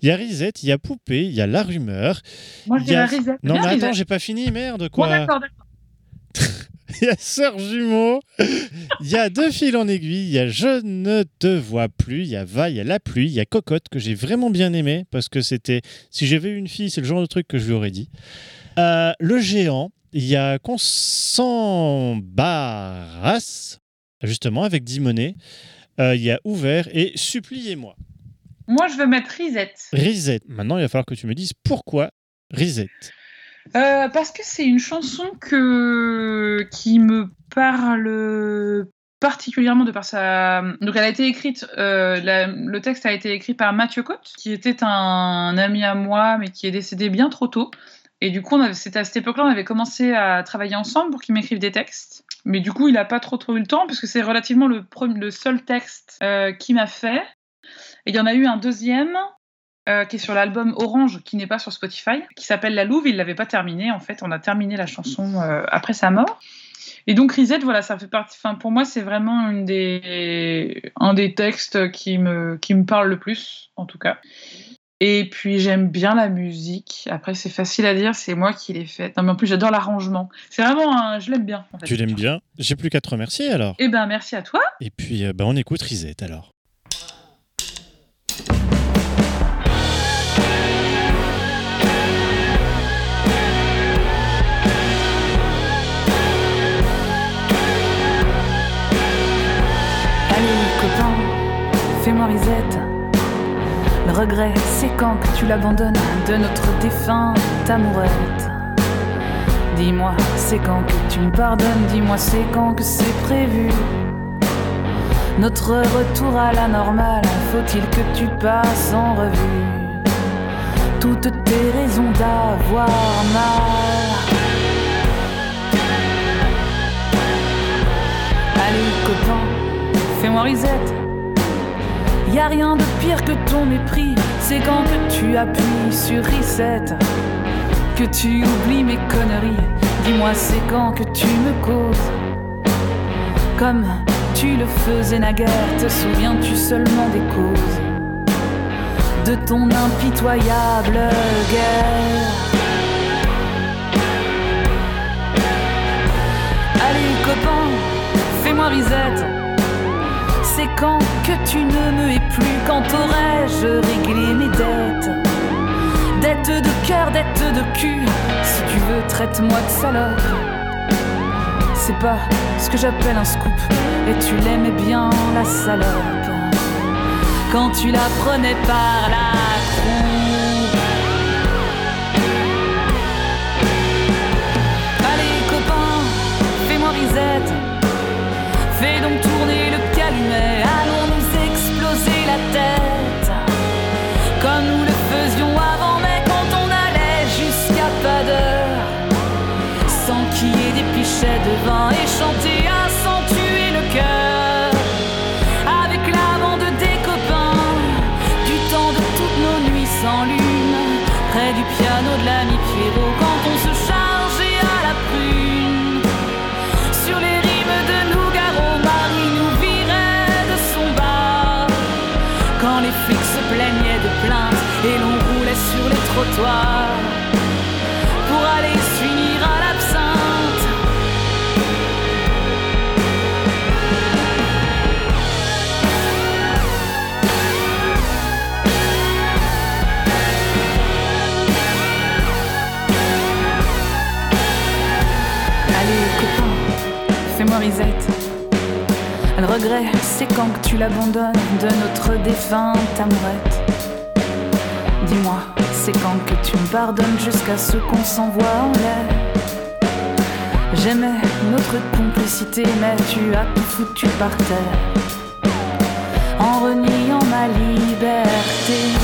Il y a Risette, il y a Poupée, il y a La rumeur. Moi, y a- Risette. Non, mais attends, j'ai pas fini, merde, Bon, quoi. d'accord, d'accord. Il y a Sœur Jumeau, il y a Deux fils en aiguille, il y a Je ne te vois plus, il y a Va, il y a La pluie, il y a Cocotte, que j'ai vraiment bien aimé, parce que c'était. Si j'avais eu une fille, c'est le genre de truc que je lui aurais dit. Euh, le géant, il y a Qu'on s'embarrasse, justement, avec Dimonet. Euh, il y a Ouvert et Suppliez-moi. Moi, je veux mettre Risette. Risette. Maintenant, il va falloir que tu me dises pourquoi Risette. Euh, parce que c'est une chanson que... qui me parle particulièrement de par sa... Donc elle a été écrite, euh, le texte a été écrit par Mathieu Cotte, qui était un ami à moi, mais qui est décédé bien trop tôt. Et du coup, avait- c'était à cette époque-là, on avait commencé à travailler ensemble pour qu'il m'écrive des textes. Mais du coup, il n'a pas trop trop eu le temps, puisque c'est relativement le seul texte euh, qu'il m'a fait. Et il y en a eu un deuxième euh, qui est sur l'album Orange, qui n'est pas sur Spotify, qui s'appelle La Louve. Il l'avait pas terminé, en fait. On a terminé la chanson euh, après sa mort. Et donc Risette, voilà, ça fait partie. Enfin, pour moi, c'est vraiment une des, un des textes qui me, qui me parle le plus, en tout cas. Et puis j'aime bien la musique. Après, c'est facile à dire, c'est moi qui l'ai faite. Non, mais en plus, j'adore l'arrangement. C'est vraiment un... Je l'aime bien. En fait. Tu l'aimes bien? J'ai plus qu'à te remercier alors. Eh ben, merci à toi. Et puis, euh, bah, on écoute Risette alors. Le regret, c'est quand que tu l'abandonnes de notre défunte amourette. Dis-moi, c'est quand que tu me pardonnes, dis-moi, c'est quand que c'est prévu? Notre retour à la normale, faut-il que tu passes en revue? Toutes tes raisons d'avoir mal? Allez, copain, fais-moi risette. Y a rien de pire que ton mépris, c'est quand que tu appuies sur reset, que tu oublies mes conneries. Dis-moi, c'est quand que tu me causes, comme tu le faisais naguère. Te souviens-tu seulement des causes de ton impitoyable guerre? Allez, copain, fais-moi risette. Quand que tu ne me hais plus, quand aurais-je réglé mes dettes? Dettes de cœur, dettes de cul, si tu veux, traite-moi de salope. C'est pas ce que j'appelle un scoop, et tu l'aimais bien, la salope. Quand tu la prenais par la croupe. Allez, copain, fais-moi risette. Fais donc tourner Comme c'est quand que tu l'abandonnes de notre défunte amourette. Dis-moi, c'est quand que tu me pardonnes jusqu'à ce qu'on s'envoie en l'air. J'aimais notre complicité, mais tu as tout foutu par terre. En reniant ma liberté.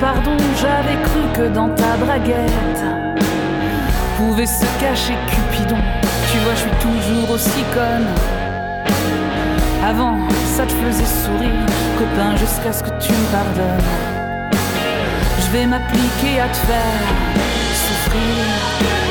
Pardon, j'avais cru que dans ta braguette pouvait se cacher Cupidon. Tu vois, je suis toujours aussi conne. Avant, ça te faisait sourire, copain, jusqu'à ce que tu me pardonnes. Je vais m'appliquer à te faire souffrir.